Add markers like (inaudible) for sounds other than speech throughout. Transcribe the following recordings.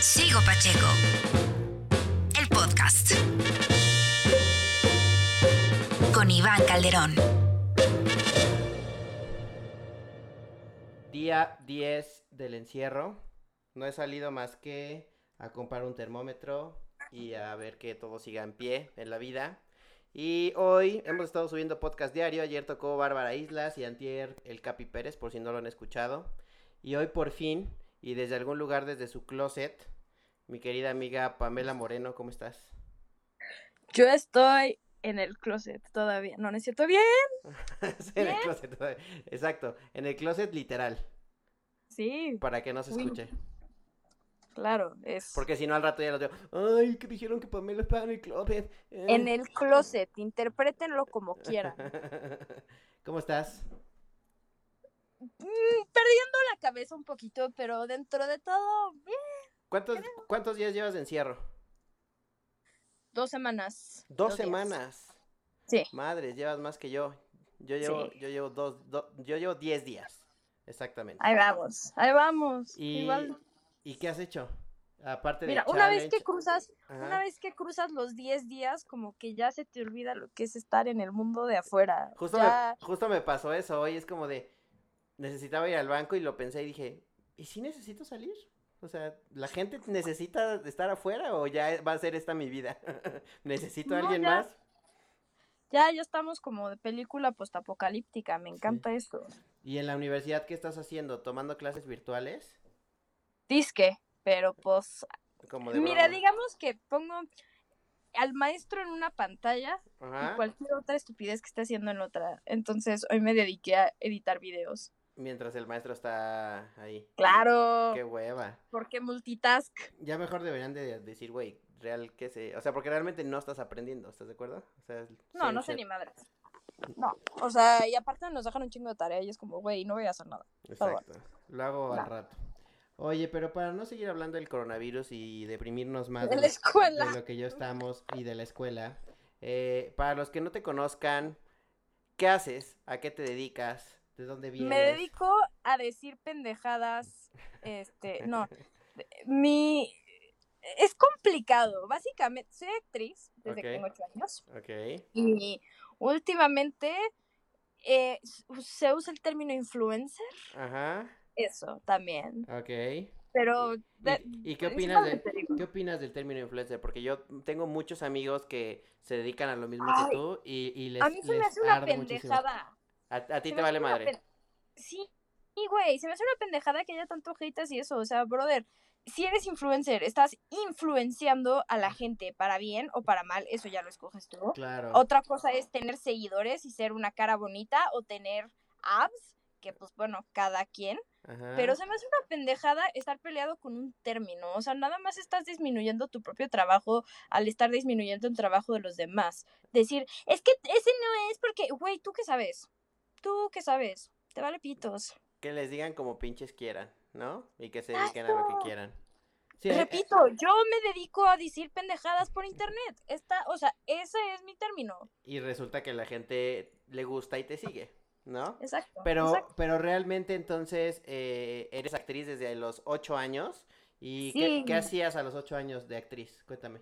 Sigo Pacheco. El podcast. Con Iván Calderón. Día 10 del encierro. No he salido más que a comprar un termómetro y a ver que todo siga en pie en la vida. Y hoy hemos estado subiendo podcast diario. Ayer tocó Bárbara Islas y Antier el Capi Pérez, por si no lo han escuchado. Y hoy por fin, y desde algún lugar desde su closet, mi querida amiga Pamela Moreno, ¿cómo estás? Yo estoy en el closet todavía. No, no es cierto. Bien. (laughs) Sí, en el closet todavía. Exacto, en el closet literal, Sí, para que no se Uy. escuche. claro. Es Porque si no al rato ya lo digo, ay, que dijeron que Pamela estaba en el closet. eh". en el closet. Interprétenlo como quieran. (laughs) ¿Cómo estás? Mm, perdiendo la cabeza un poquito, pero dentro de todo, bien. ¿Cuántos, ¿Cuántos días llevas de encierro? Dos semanas. Dos semanas. Sí. Madres, llevas más que yo. Yo llevo, Sí. yo llevo dos, do- yo llevo diez días. Exactamente. Ahí vamos. Ahí vamos. y, Igual. ¿Y qué has hecho? Aparte de Mira, una vez que cruzas, Ajá. una vez que cruzas los 10 días, como que ya se te olvida lo que es estar en el mundo de afuera. Justo, Ya- me, justo me pasó eso. Hoy es como de. Necesitaba ir al banco y lo pensé y dije, ¿y si necesito salir? O sea, ¿la gente necesita estar afuera o ya va a ser esta mi vida? (laughs) ¿Necesito a No, alguien ya. más? Ya, ya estamos como de película postapocalíptica, me encanta esto. ¿Y en la universidad qué estás haciendo? ¿Tomando clases virtuales? Disque, pero pues, Como de mira, broma. digamos que pongo al maestro en una pantalla Ajá. y cualquier otra estupidez que esté haciendo en otra. Entonces, hoy me dediqué a editar videos. Mientras el maestro está ahí. Claro, Qué hueva. porque multitask. Ya mejor deberían de decir, güey, real que se... O sea, porque realmente no estás aprendiendo, ¿estás de acuerdo? O sea, No, no sé ni madres. No, o sea, y aparte nos dejan un chingo de tarea y es como, güey, no voy a hacer nada. Exacto. Lo hago al rato. Oye, pero para no seguir hablando del coronavirus y deprimirnos más De de, la lo- escuela. de lo que yo estamos y de la escuela, eh, para los que no te conozcan, ¿qué haces? ¿A qué te dedicas? ¿De dónde vienes? Me dedico a decir pendejadas. Este, (laughs) no. Mi. Es complicado. Básicamente, soy actriz desde que tengo ocho años. Ok. Y últimamente eh, se usa el término influencer. Ajá. Eso también. Ok. Pero. ¿Y, de- y qué opinas digo. qué opinas del término influencer? Porque yo tengo muchos amigos que se dedican a lo mismo Ay, que tú y, y les A mí se me hace una muchísimo. A, a ti te vale madre. pen- Sí, sí, güey, se me hace una pendejada que haya tanto haters y eso, o sea, brother, si eres influencer, estás influenciando a la gente para bien o para mal, eso ya lo escoges tú. Claro. Otra cosa es tener seguidores y ser una cara bonita o tener abs, que pues bueno, cada quien, Ajá. pero se me hace una pendejada estar peleado con un término, o sea, nada más estás disminuyendo tu propio trabajo al estar disminuyendo el trabajo de los demás. Decir, es que ese no es porque, güey, ¿tú qué sabes? ¿Tú qué sabes? Te vale pitos. Que les digan como pinches quieran, ¿no? Y que se dediquen a lo que quieran. Sí, eh, eh, Repito, yo me dedico a decir pendejadas por internet. Esta, o sea, ese es mi término. y resulta que la gente le gusta y te sigue, ¿no? Exacto. Pero, exacto. pero realmente entonces eh, eres actriz desde los ocho años. ¿Y qué, Sí. qué hacías a los ocho años de actriz? Cuéntame.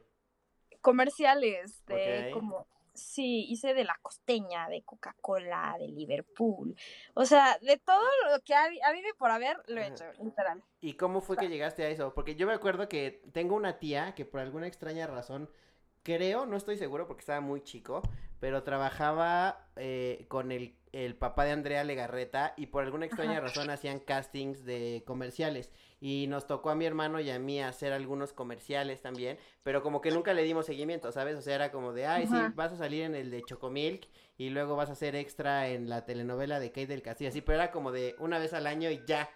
Comerciales de como sí, hice de la costeña, de Coca-Cola, de Liverpool. O sea, de todo lo que ha habido y por haber, lo he hecho, literal. ¿Y cómo fue que llegaste a eso? Porque yo me acuerdo que tengo una tía que por alguna extraña razón, creo, no estoy seguro porque estaba muy chico, pero trabajaba eh, con el, el papá de Andrea Legarreta y por alguna extraña Ajá. razón hacían castings de comerciales. Y nos tocó a mi hermano y a mí hacer algunos comerciales también, pero como que nunca le dimos seguimiento, ¿sabes? O sea, era como de, ay, sí, Ajá. vas a salir en el de Chocomilk y luego vas a hacer extra en la telenovela de Kate del Castillo, así, pero era como de una vez al año y ya.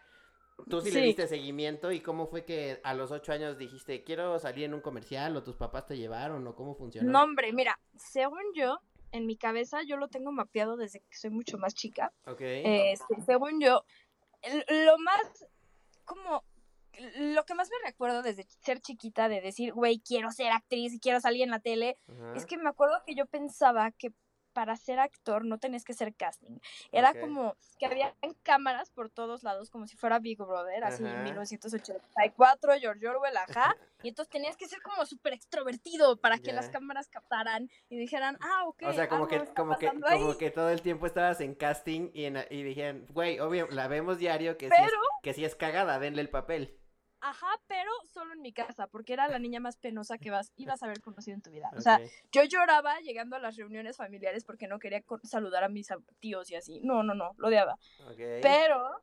Tú sí, le Sí. diste seguimiento y cómo fue que a los ocho años dijiste, quiero salir en un comercial o tus papás te llevaron o cómo funcionó. No, hombre, mira, según yo, en mi cabeza, yo lo tengo mapeado desde que soy mucho más chica. Ok. Este, según yo, lo más, como, lo que más me recuerdo desde ser chiquita de decir, güey, quiero ser actriz y quiero salir en la tele, Ajá. es que me acuerdo que yo pensaba que para ser actor no tenías que ser casting. Era como que había cámaras por todos lados, como si fuera Big Brother, así en 1984, George Orwell, ajá. (laughs) Y entonces tenías que ser como súper extrovertido para que las cámaras captaran y dijeran, ah, ok. O sea, como que, como que, como ahí". que todo el tiempo estabas en casting y, en- y dijeron, güey, obvio, la vemos diario que sí, es, Pero, que sí es cagada, denle el papel. Ajá, pero solo en mi casa, porque era la niña más penosa que vas, ibas a haber conocido en tu vida. O sea. Yo lloraba llegando a las reuniones familiares porque no quería saludar a mis tíos y así. No, no, no, lo odiaba. ok. Pero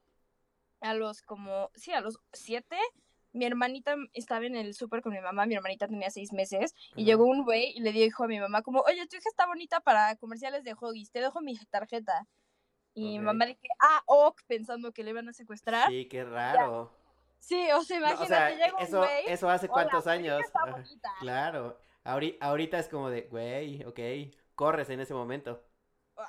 a los como, sí, a los siete, mi hermanita estaba en el súper con mi mamá, mi hermanita tenía seis meses, y Ajá. llegó un güey y le dijo a mi mamá como, oye, tu hija está bonita para comerciales de Hoggies, te dejo mi tarjeta. Y mi Ok. mamá dije, ah, ok, pensando que le iban a secuestrar. Sí, Sí, qué raro. O sea, No, imagínate, o sea, llega un eso, güey, eso hace "Hola, cuántos años. Ajá, bonita". Claro. Ahori- ahorita es como de, güey, ok, corres en ese momento.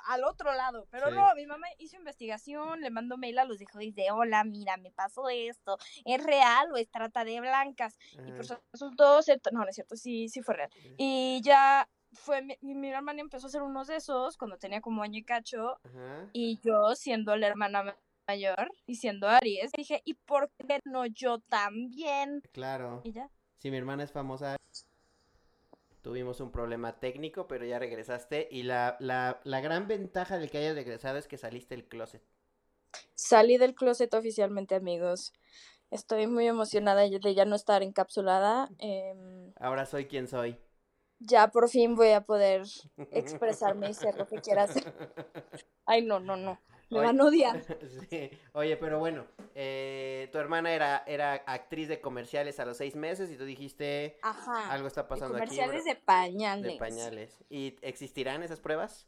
al otro lado. Pero Sí. no, mi mamá hizo investigación, le mandó mail a los hijos y dice, hola, mira, me pasó esto, ¿es real o es trata de blancas? Y pues Ajá. resultó ser, no, no es cierto, sí, sí fue real. Y ya fue, mi, mi hermana empezó a hacer unos de esos cuando tenía como año y cacho, Ajá. y yo siendo la hermana ma- mayor y siendo Aries, dije, ¿y por qué no yo también? Claro. Y ya. Si mi hermana es famosa, tuvimos un problema técnico, pero ya regresaste. Y la, la, la gran ventaja de que hayas regresado es que saliste del closet. Salí del closet oficialmente, amigos. Estoy muy emocionada de ya no estar encapsulada. em, Ahora soy quien soy. ya por fin voy a poder expresarme y ser lo que quiera hacer. (laughs) Ay, no, no, no. Me van a odiar. (laughs) Sí. Oye, pero bueno, eh, tu hermana era, era actriz de comerciales a los seis meses y tú dijiste, Ajá. algo está de pasando aquí. comerciales bro". de pañales. De pañales. ¿Y existirán esas pruebas?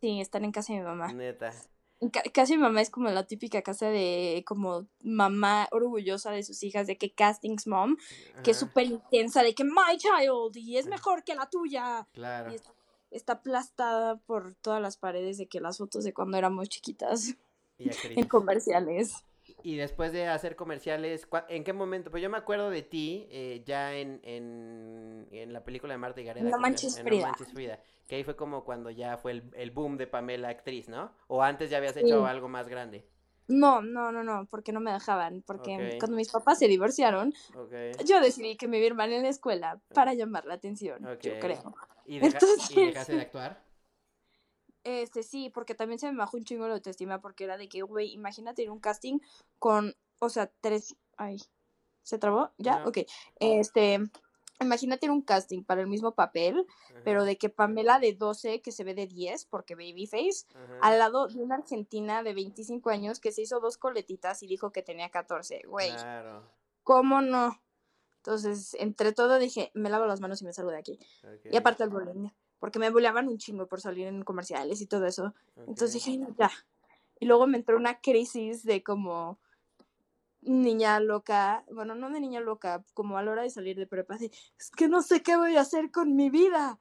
Sí, están en casa de mi mamá. Neta. En ca- casa de mi mamá es como la típica casa de como mamá orgullosa de sus hijas, de que castings mom, que es súper intensa, de que my child y es mejor que la tuya. Claro. Y está, está aplastada por todas las paredes de que las fotos de cuando éramos chiquitas Y (laughs) en comerciales. Y después de hacer comerciales, ¿cuá- ¿en qué momento? Pues yo me acuerdo de ti eh, ya en, en, en la película de Marta y Gareda. No Manches Frida. No Manches Frida. Que ahí fue como cuando ya fue el, el boom de Pamela actriz, ¿no? O antes ya habías hecho Sí. algo más grande. No, no, no, no, porque no me dejaban, porque cuando mis papás se divorciaron, yo decidí que me iba a ir mal en la escuela para llamar la atención, yo creo. ¿Y, deja- Entonces- ¿Y dejaste de actuar? Este, sí, porque también se me bajó un chingo la autoestima porque era de que, güey, imagínate ir a un casting con, o sea, tres, ay, ¿se trabó? ¿Ya? No. Ok, este, imagínate ir a un casting para el mismo papel, Ajá, pero de que Pamela de 12, que se ve de 10, porque babyface, ajá. al lado de una argentina de 25 años que se hizo dos coletitas y dijo que tenía 14, güey, Claro. ¿cómo no? Entonces, entre todo dije, me lavo las manos y me salgo de aquí. Y aparte el bullying, porque me bulleaban un chingo por salir en comerciales y todo eso. Entonces dije, "Ay, no, ya. Y luego me entró una crisis de como niña loca, bueno, no de niña loca, como a la hora de salir de prepa, de, es que no sé qué voy a hacer con mi vida.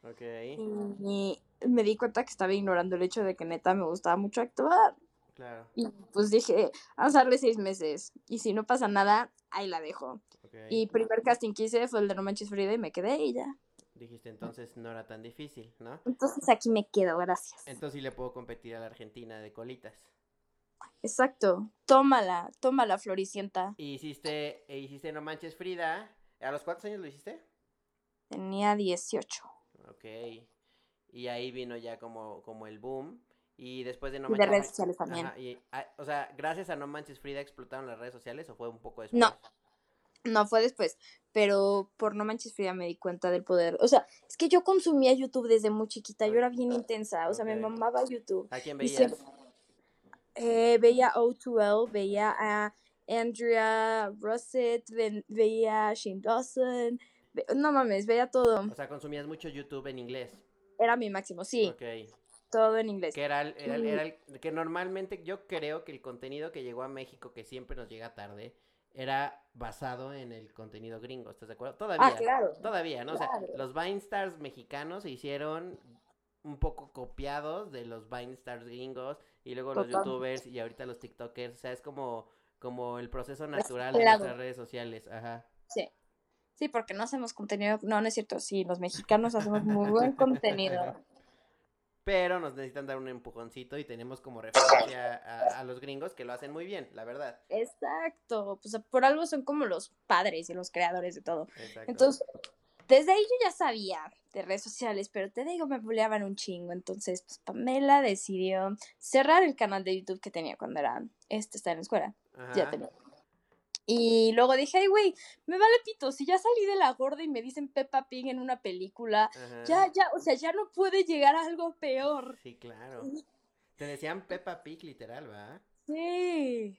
Y me di cuenta que estaba ignorando el hecho de que neta me gustaba mucho actuar. Claro. Y pues dije, vamos a darle seis meses. Y si no pasa nada, ahí la dejo. Ok. Y primer casting que hice fue el de No Manches Frida y me quedé y ya. Dijiste entonces no era tan difícil, ¿no? Entonces aquí me quedo, gracias. Entonces sí le puedo competir a la Argentina de colitas. Exacto. Tómala, tómala, Floricienta. Y hiciste, e hiciste No Manches Frida. ¿A los cuántos años lo hiciste? Tenía 18. Ok. Y ahí vino ya como, como el boom. Y después de No Y de Manches redes sociales también. Ajá, y, ah, o sea, gracias a No Manches Frida explotaron las redes sociales o fue un poco después. No. No, fue después. Pero por No Manches Frida me di cuenta del poder. O sea, es que yo consumía YouTube desde muy chiquita. Yo era bien intensa. O sea, me mamaba YouTube. ¿A quién veías? siempre- Eh, veía O2L, veía a Andrea Russett, ve- veía a Shane Dawson. ve- no mames, veía todo. O sea, consumías mucho YouTube en inglés. Era mi máximo, sí. Ok. Todo en inglés. Que era, el- era, el- era el- que normalmente yo creo que el contenido que llegó a México, que siempre nos llega tarde, era basado en el contenido gringo, ¿estás de acuerdo? Todavía. Ah, claro. Todavía, ¿no? O sea, Claro. los Vine Stars mexicanos se hicieron un poco copiados de los Vine Stars gringos y luego los youtubers y ahorita los TikTokers, o sea, es como, como el proceso natural de nuestras redes sociales, ajá. Sí. Sí, porque no hacemos contenido. No, no es cierto. Sí, los mexicanos hacemos muy buen contenido. (laughs) pero nos necesitan dar un empujoncito y tenemos como referencia a, a los gringos que lo hacen muy bien, la verdad. Exacto, pues por algo son como los padres y los creadores de todo. Exacto. Entonces, desde ahí yo ya sabía de redes sociales, pero te digo, me buleaban un chingo. Entonces, pues Pamela decidió cerrar el canal de YouTube que tenía cuando era, este está en la escuela. Ya tenía. Y luego dije, ay, güey, me vale pito, si ya salí de la gorda y me dicen Peppa Pig en una película, Ajá. ya, ya, o sea, ya no puede llegar a algo peor. Sí, claro. Te decían Peppa Pig literal, ¿va? Sí.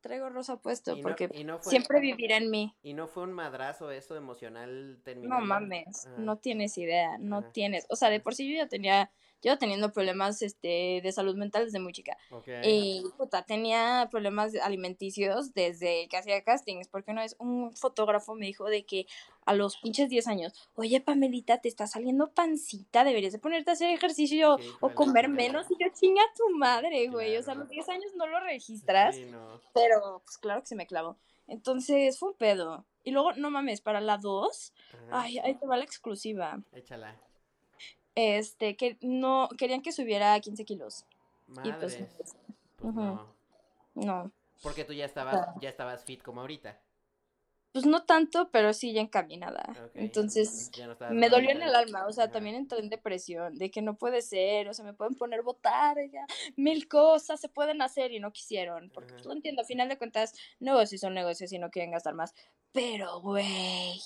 Traigo rosa puesto no- porque no fue- siempre vivirá en mí. Y no fue un madrazo eso emocional terminando. No mames, Ajá. no tienes idea, no Ajá. tienes. O sea, de por sí yo ya tenía, yo teniendo problemas este, de salud mental desde muy chica. Y puta, tenía problemas alimenticios desde que hacía castings, porque una vez un fotógrafo me dijo de que a los pinches 10 años, oye Pamelita, te está saliendo pancita, deberías de ponerte a hacer ejercicio o comer menos. Y yo, chinga tu madre, güey. O sea, a los 10 años no lo registras, Sí, no. pero pues claro que se me clavó. Entonces fue un pedo. Y luego, no mames, para la 2, Ajá. ay, ahí te va la exclusiva. Échala. Este, que no, querían que subiera 15 kilos. Y Madres. pues, Pues ujú. no. no. Porque tú ya estabas, ya estabas fit como ahorita. Pues no tanto, pero sí ya encaminada. Entonces, no me dolió en el alma, o sea, Ajá. también entré en depresión, de que no puede ser, o sea, me pueden poner botarga, mil cosas se pueden hacer y no quisieron, porque Ajá. pues, lo entiendo, a final de cuentas, negocios son negocios y no quieren gastar más, pero, güey,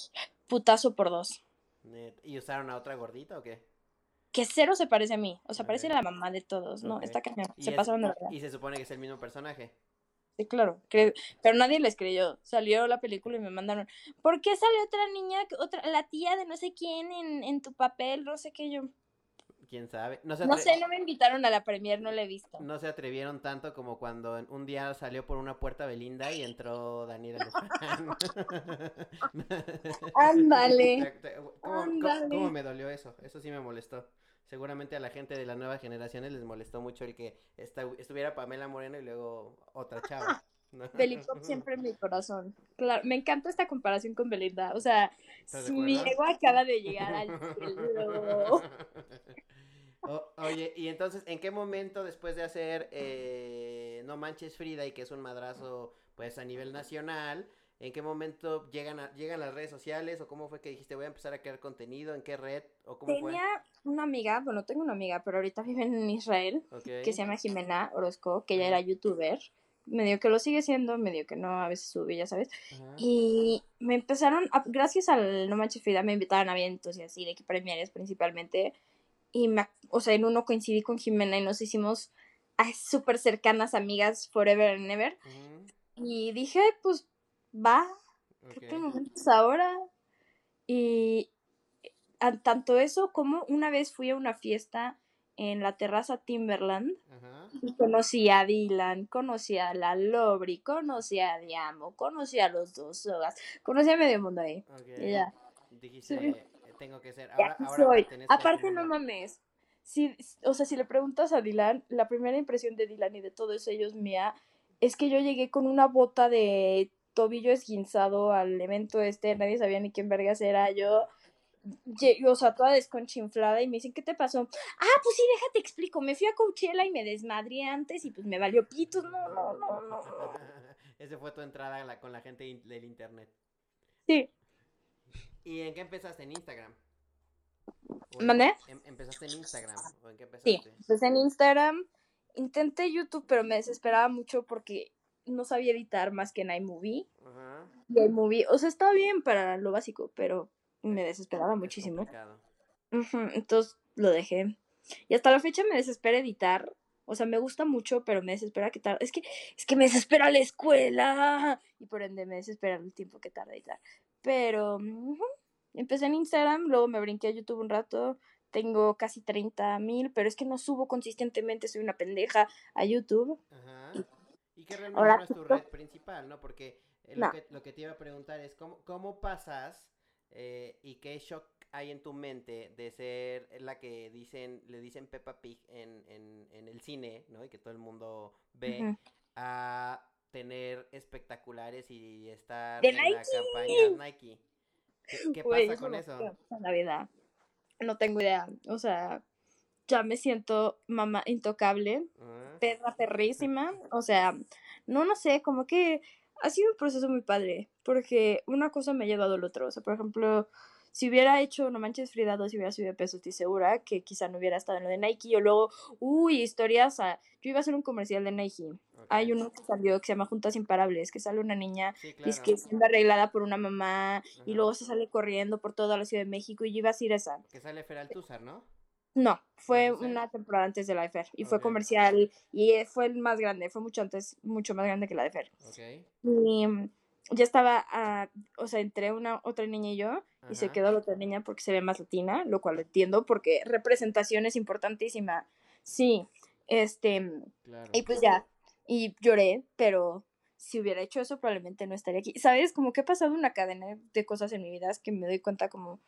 putazo por dos. ¿Y usaron a otra gordita o qué? Que cero se parece a mí, o sea, parece la mamá de todos, ¿no? Ok. Está cañón, se es- pasaron de verdad. Y se supone que es el mismo personaje. Sí, claro, pero nadie les creyó. Salió la película y me mandaron, ¿por qué sale otra niña, otra, la tía de no sé quién en, en tu papel? No sé qué yo. ¿Quién sabe? No se, No atre- sé, no me invitaron a la premier, no la he visto. no se atrevieron tanto como cuando un día salió por una puerta Belinda y entró Daniela Luján. (laughs) Ándale. ¿Cómo, cómo- Ándale. cómo me dolió eso? Eso sí me molestó. Seguramente a la gente de las nuevas generaciones les molestó mucho el que esta- estuviera Pamela Moreno y luego otra chava. ¿no? (laughs) Belinda siempre en mi corazón. Claro, me encanta esta comparación con Belinda. O sea, ¿Estás de mi ego acaba de llegar al cielo. (laughs) O- oye, y entonces, ¿en qué momento después de hacer eh, No Manches Frida y que es un madrazo pues a nivel nacional, en qué momento llegan a, llegan las redes sociales o cómo fue que dijiste voy a empezar a crear contenido, en qué red o cómo Tenía una amiga, bueno, tengo una amiga, pero ahorita vive en Israel, fue? Ok. que se llama Jimena Orozco, que ella Ajá. era youtuber. Medio que lo sigue siendo, medio que no, a veces sube, ya sabes. Ajá. Y me empezaron, a- gracias al No Manches Frida, me invitaban a eventos y así, de que premiares principalmente. Y, me, o sea, en uno coincidí con Jimena y nos hicimos súper cercanas amigas forever and ever. Ujú, Y dije, pues, va, creo que el momento es ahora. Y tanto eso como una vez fui a una fiesta en la terraza Timberland Ajá. y conocí a Dylan, conocí a la Lobri, conocí a Diamo, conocí a los dos sogas, conocí a medio mundo ahí. ok. Y ya. Dijiste, Sí. tengo que ser. Ahora, ahora soy. Aparte, no mames. Si, o sea, si le preguntas a Dylan, la primera impresión de Dylan y de todos ellos mía es que yo llegué con una bota de tobillo esguinzado al evento este, nadie sabía ni quién vergas era yo. O sea, toda desconchinflada y me dicen, ¿qué te pasó? Ah, pues sí, déjate explico. Me fui a Coachella y me desmadré antes y pues me valió pitos. No, no, no, no. (laughs) Esa fue tu entrada la- con la gente del internet. Sí. ¿Y en qué empezaste? ¿En Instagram? ¿O en- ¿Mandé? em- ¿Empezaste en Instagram? ¿O en qué Sí, empezaste? pues en Instagram intenté YouTube, pero me desesperaba mucho porque no sabía editar más que en iMovie. Ajá. Y iMovie, o sea, está bien para lo básico, pero me desesperaba es muchísimo. entonces lo dejé. Y hasta la fecha me desespera editar. O sea, me gusta mucho, pero me desespera que tarde. Es que, es que me desespera la escuela. Y por ende me desespera el tiempo que tarda editar. Pero empecé en Instagram, luego me brinqué a YouTube un rato. Tengo casi 30 mil, pero es que no subo consistentemente, soy una pendeja a YouTube. Ajá. Y que realmente Ahora no es tu red principal, ¿no? Porque eh, lo, que, lo que te iba a preguntar es cómo, cómo pasas eh, y qué shock hay en tu mente de ser la que dicen, le dicen Peppa Pig en, en, en el cine, ¿no? Y que todo el mundo ve, a tener espectaculares y estar ¡De en la Nike! campaña Nike. ¿Qué, pasa con eso? la vida. No tengo idea. O sea, ya me siento mamá intocable, Ah, perra perrísima. O sea, no, no sé, como que ha sido un proceso muy padre, porque una cosa me ha llevado al otro. O sea, por ejemplo, si hubiera hecho No Manches Frida 2 y hubiera subido de peso, estoy segura que quizá no hubiera estado en lo de Nike. O luego, uy, historias. yo iba a hacer un comercial de Nike. Hay uno que salió que se llama Juntas Imparables, que sale una niña Sí, es claro. que siendo arreglada por una mamá y luego se sale corriendo por toda la Ciudad de México y yo iba a ir esa. Que sale Feral Tuzar, ¿no? No, fue una temporada antes de la de Fer y fue comercial y fue el más grande, fue mucho antes, mucho más grande que la de Fer. Ok. Y mm, ya estaba, ah, o sea, entré una otra niña y yo y se quedó la otra niña porque se ve más latina, lo cual lo entiendo porque representación es importantísima. Sí, este, Claro. y pues ya, y lloré, pero si hubiera hecho eso probablemente no estaría aquí. ¿Sabes? Como que he pasado una cadena de cosas en mi vida que me doy cuenta como,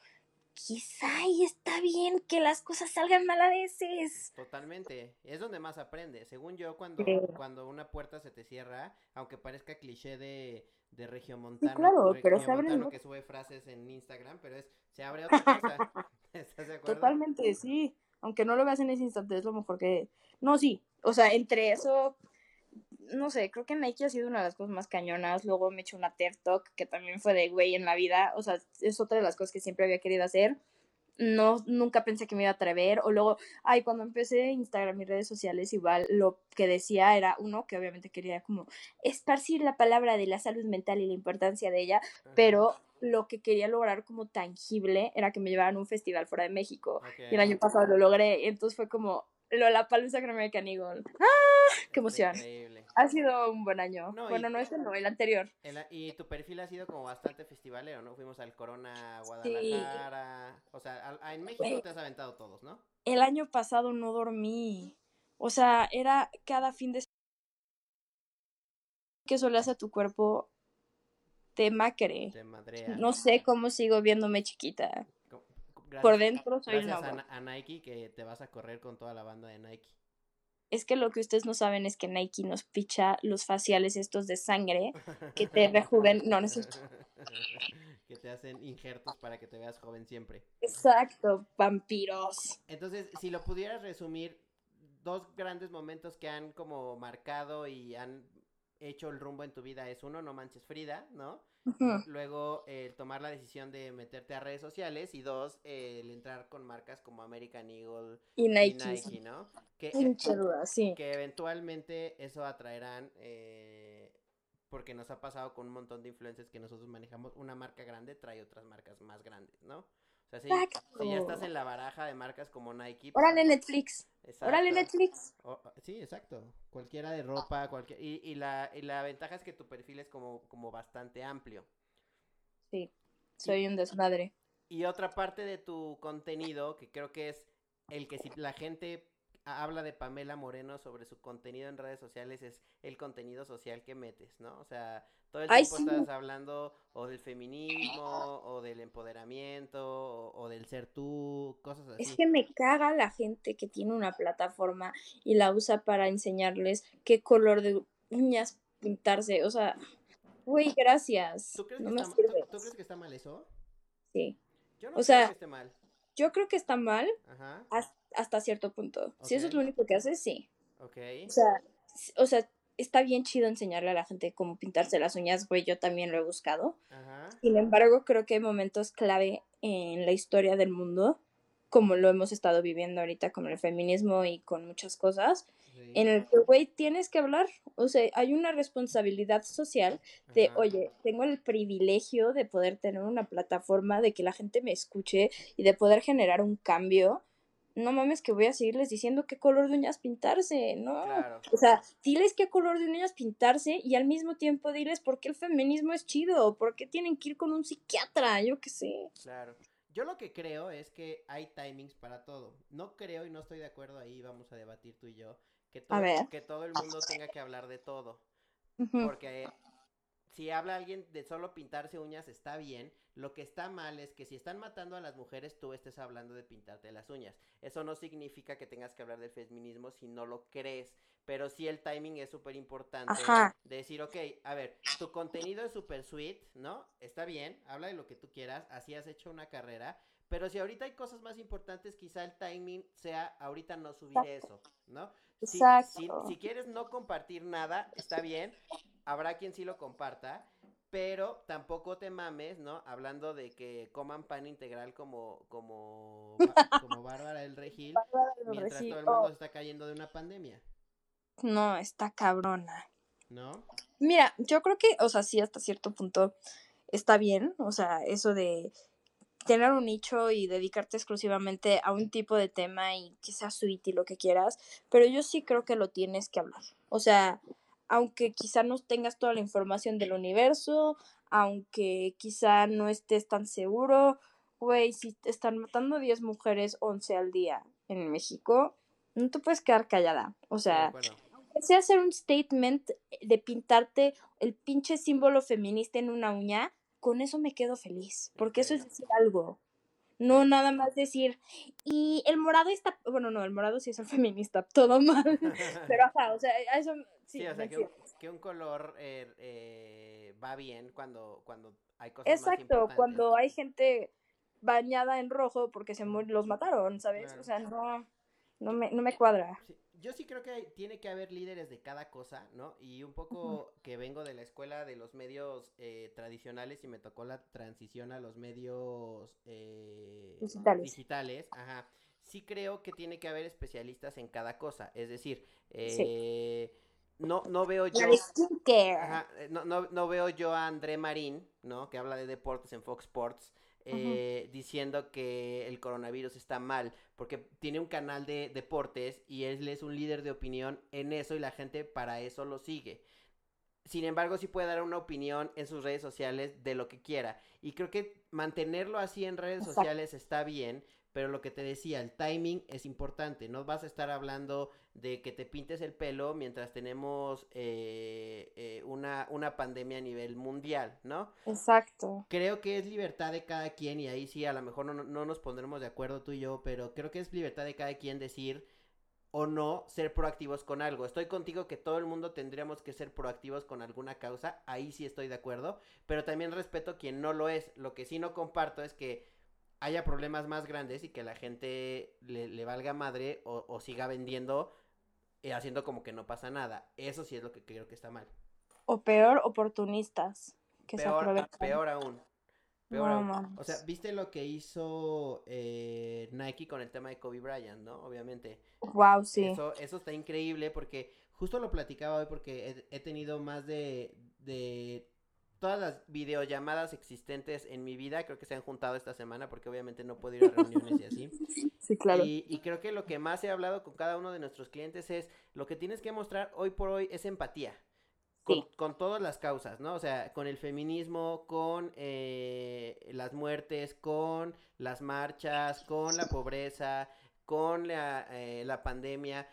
quizá y está bien que las cosas salgan mal a veces. Totalmente, es donde más aprende. Según yo, cuando, Sí. cuando una puerta se te cierra, aunque parezca cliché de, de regiomontano, claro, pero se regiomontano ¿no? que sube frases en Instagram, pero es, se abre otra cosa. (laughs) (laughs) ¿Estás de acuerdo? Totalmente, sí. Aunque no lo veas en ese instante, es lo mejor que... No, sí. O sea, entre eso, no sé, creo que Nike ha sido una de las cosas más cañonas. Luego me eché una TED Talk, que también fue de güey en la vida. O sea, es otra de las cosas que siempre había querido hacer. No, nunca pensé que me iba a atrever. O luego, ay, cuando empecé Instagram y redes sociales, igual lo que decía era uno, que obviamente quería como esparcir la palabra de la salud mental y la importancia de ella, pero lo que quería lograr como tangible era que me llevaran a un festival fuera de México. Y el año pasado lo logré. Entonces fue como Lollapalooza con American Eagle. ¡Ah! ¡Qué emoción! Increíble. Ha sido un buen año. No, y- bueno, no este no, el anterior. El- y tu perfil ha sido como bastante festivalero, ¿no? Fuimos al Corona Guadalajara. O sea, a- en México te has aventado todos, ¿no? El año pasado no dormí. O sea, era cada fin de semana que eso le hace a tu cuerpo te macre. Te madrea. No sé cómo sigo viéndome chiquita. Gracias- Por dentro soy Gracias una a, a Nike que te vas a correr con toda la banda de Nike. Es que lo que ustedes no saben es que Nike nos picha los faciales estos de sangre que te rejuven. No, no es cierto. (laughs) que te hacen injertos para que te veas joven siempre. Exacto, vampiros. Entonces, si lo pudieras resumir, dos grandes momentos que han como marcado y han hecho el rumbo en tu vida es uno, no manches Frida, ¿no? Luego, el tomar la decisión de meterte a redes sociales y dos, el entrar con marcas como American Eagle Y y Nike. Nike, ¿no? Que, Sin mucha duda, sí. que eventualmente eso atraerán, eh, porque nos ha pasado con un montón de influencers que nosotros manejamos, una marca grande trae otras marcas más grandes, ¿no? O sea, si, Exacto. si ya estás en la baraja de marcas como Nike. pues, Órale Netflix. Órale. Netflix. O- sí, exacto. Cualquiera de ropa, cualquier... Y, y, la, y la ventaja es que tu perfil es como, como bastante amplio. Sí, soy un desmadre. Y otra parte de tu contenido, que creo que es el que si la gente habla de Pamela Moreno sobre su contenido en redes sociales, es el contenido social que metes, ¿no? O sea, todo el Ay, tiempo sí. estás hablando o del feminismo, o del empoderamiento, o, o del ser tú, cosas así. Es que me caga la gente que tiene una plataforma y la usa para enseñarles qué color de uñas pintarse. O sea, güey, gracias. ¿Tú crees, No que está, tú- sirves. tú crees que está mal eso? Sí. Yo no O creo sea- que esté mal. Yo creo que está mal Ajá, has- hasta cierto punto. Si eso es lo único que haces, sí. ok. O sea, o sea, está bien chido enseñarle a la gente cómo pintarse las uñas, güey, yo también lo he buscado. Ajá, Sin embargo, creo que hay momentos clave en la historia del mundo, como lo hemos estado viviendo ahorita con el feminismo y con muchas cosas, sí, en el que, güey, tienes que hablar. O sea, hay una responsabilidad social de, ajá. oye, tengo el privilegio de poder tener una plataforma, de que la gente me escuche y de poder generar un cambio. No mames que voy a seguirles diciendo qué color de uñas pintarse, ¿no? Claro. O sea, diles qué color de uñas pintarse y al mismo tiempo diles por qué el feminismo es chido, por qué tienen que ir con un psiquiatra, yo qué sé. Claro. Yo lo que creo es que hay timings para todo. No creo y no estoy de acuerdo ahí, vamos a debatir tú y yo, que todo, que todo el mundo tenga que hablar de todo. Porque si habla alguien de solo pintarse uñas está bien. Lo que está mal es que si están matando a las mujeres, tú estés hablando de pintarte las uñas. Eso no significa que tengas que hablar del feminismo si no lo crees. Pero sí el timing es súper importante. Ajá. De decir, ok, a ver, tu contenido es súper sweet, ¿no? Está bien, habla de lo que tú quieras, así has hecho una carrera. Pero si ahorita hay cosas más importantes, quizá el timing sea ahorita no subir eso, ¿no? Si, Exacto. si, si quieres no compartir nada, está bien, habrá quien sí lo comparta, pero tampoco te mames, ¿no? Hablando de que coman pan integral como, como, (laughs) como Bárbara del Regil, mientras todo el mundo oh, se está cayendo de una pandemia, No, está cabrona. ¿no? Mira, yo creo que, o sea, sí, hasta cierto punto está bien, o sea, eso de tener un nicho y dedicarte exclusivamente a un tipo de tema y que sea sweet y lo que quieras, pero yo sí creo que lo tienes que hablar. O sea, aunque quizá no tengas toda la información del universo, aunque quizá no estés tan seguro, güey, si te están matando 10 mujeres, 11 al día en México, no te puedes quedar callada. O sea, acuerdo. empecé a hacer un statement de pintarte el pinche símbolo feminista en una uña, con eso me quedo feliz, porque eso es decir algo. No nada más decir, y el morado está, bueno, no, el morado sí es el (laughs) feminista, todo mal, (laughs) pero ajá, o sea, a eso sí, Sí, o sea, que un, entiendes. que un color eh, eh, va bien cuando, cuando hay cosas Exacto, cuando hay gente bañada en rojo porque se los mataron, ¿sabes? Claro. O sea, no, no me, no me cuadra. Sí, Yo sí creo que hay- tiene que haber líderes de cada cosa, ¿no? Y un poco que vengo de la escuela de los medios eh, tradicionales y me tocó la transición a los medios Digitales. digitales, ajá. Sí creo que tiene que haber especialistas en cada cosa, es decir, Sí. No, no veo yo... Ajá, eh, no, no, no veo yo a André Marín, ¿no? Que habla de deportes en Fox Sports, eh, diciendo que el coronavirus está mal, porque tiene un canal de deportes y él es un líder de opinión en eso y la gente para eso lo sigue. Sin embargo, sí puede dar una opinión en sus redes sociales de lo que quiera. Y creo que mantenerlo así en redes Exacto. sociales está bien, pero lo que te decía, el timing es importante. No vas a estar hablando de que te pintes el pelo mientras tenemos eh, eh, una, una pandemia a nivel mundial, ¿no? Exacto. Creo que es libertad de cada quien, y ahí sí, a lo mejor no, no- no nos pondremos de acuerdo tú y yo, pero creo que es libertad de cada quien decir o no ser proactivos con algo. Estoy contigo que todo el mundo tendríamos que ser proactivos con alguna causa, ahí sí estoy de acuerdo, pero también respeto quien no lo es. Lo que sí no comparto es que haya problemas más grandes y que la gente le, le valga madre o, o siga vendiendo eh, haciendo como que no pasa nada. Eso sí es lo que creo que está mal. O peor, oportunistas que se Peor, aprovechan. peor aún. Peor No aún. mames. O sea, ¿viste lo que hizo eh, Nike con el tema de Kobe Bryant, no? Obviamente. Wow, sí. Eso, eso está increíble porque justo lo platicaba hoy porque he, he tenido más de, de todas las videollamadas existentes en mi vida, creo que se han juntado esta semana porque obviamente no puedo ir a reuniones y así. (laughs) Sí, claro. Y, y creo que lo que más he hablado con cada uno de nuestros clientes es lo que tienes que mostrar hoy por hoy es empatía. Con, Sí. con todas las causas, ¿no? O sea, con el feminismo, con eh, las muertes, con las marchas, con la pobreza, con la, eh, la pandemia.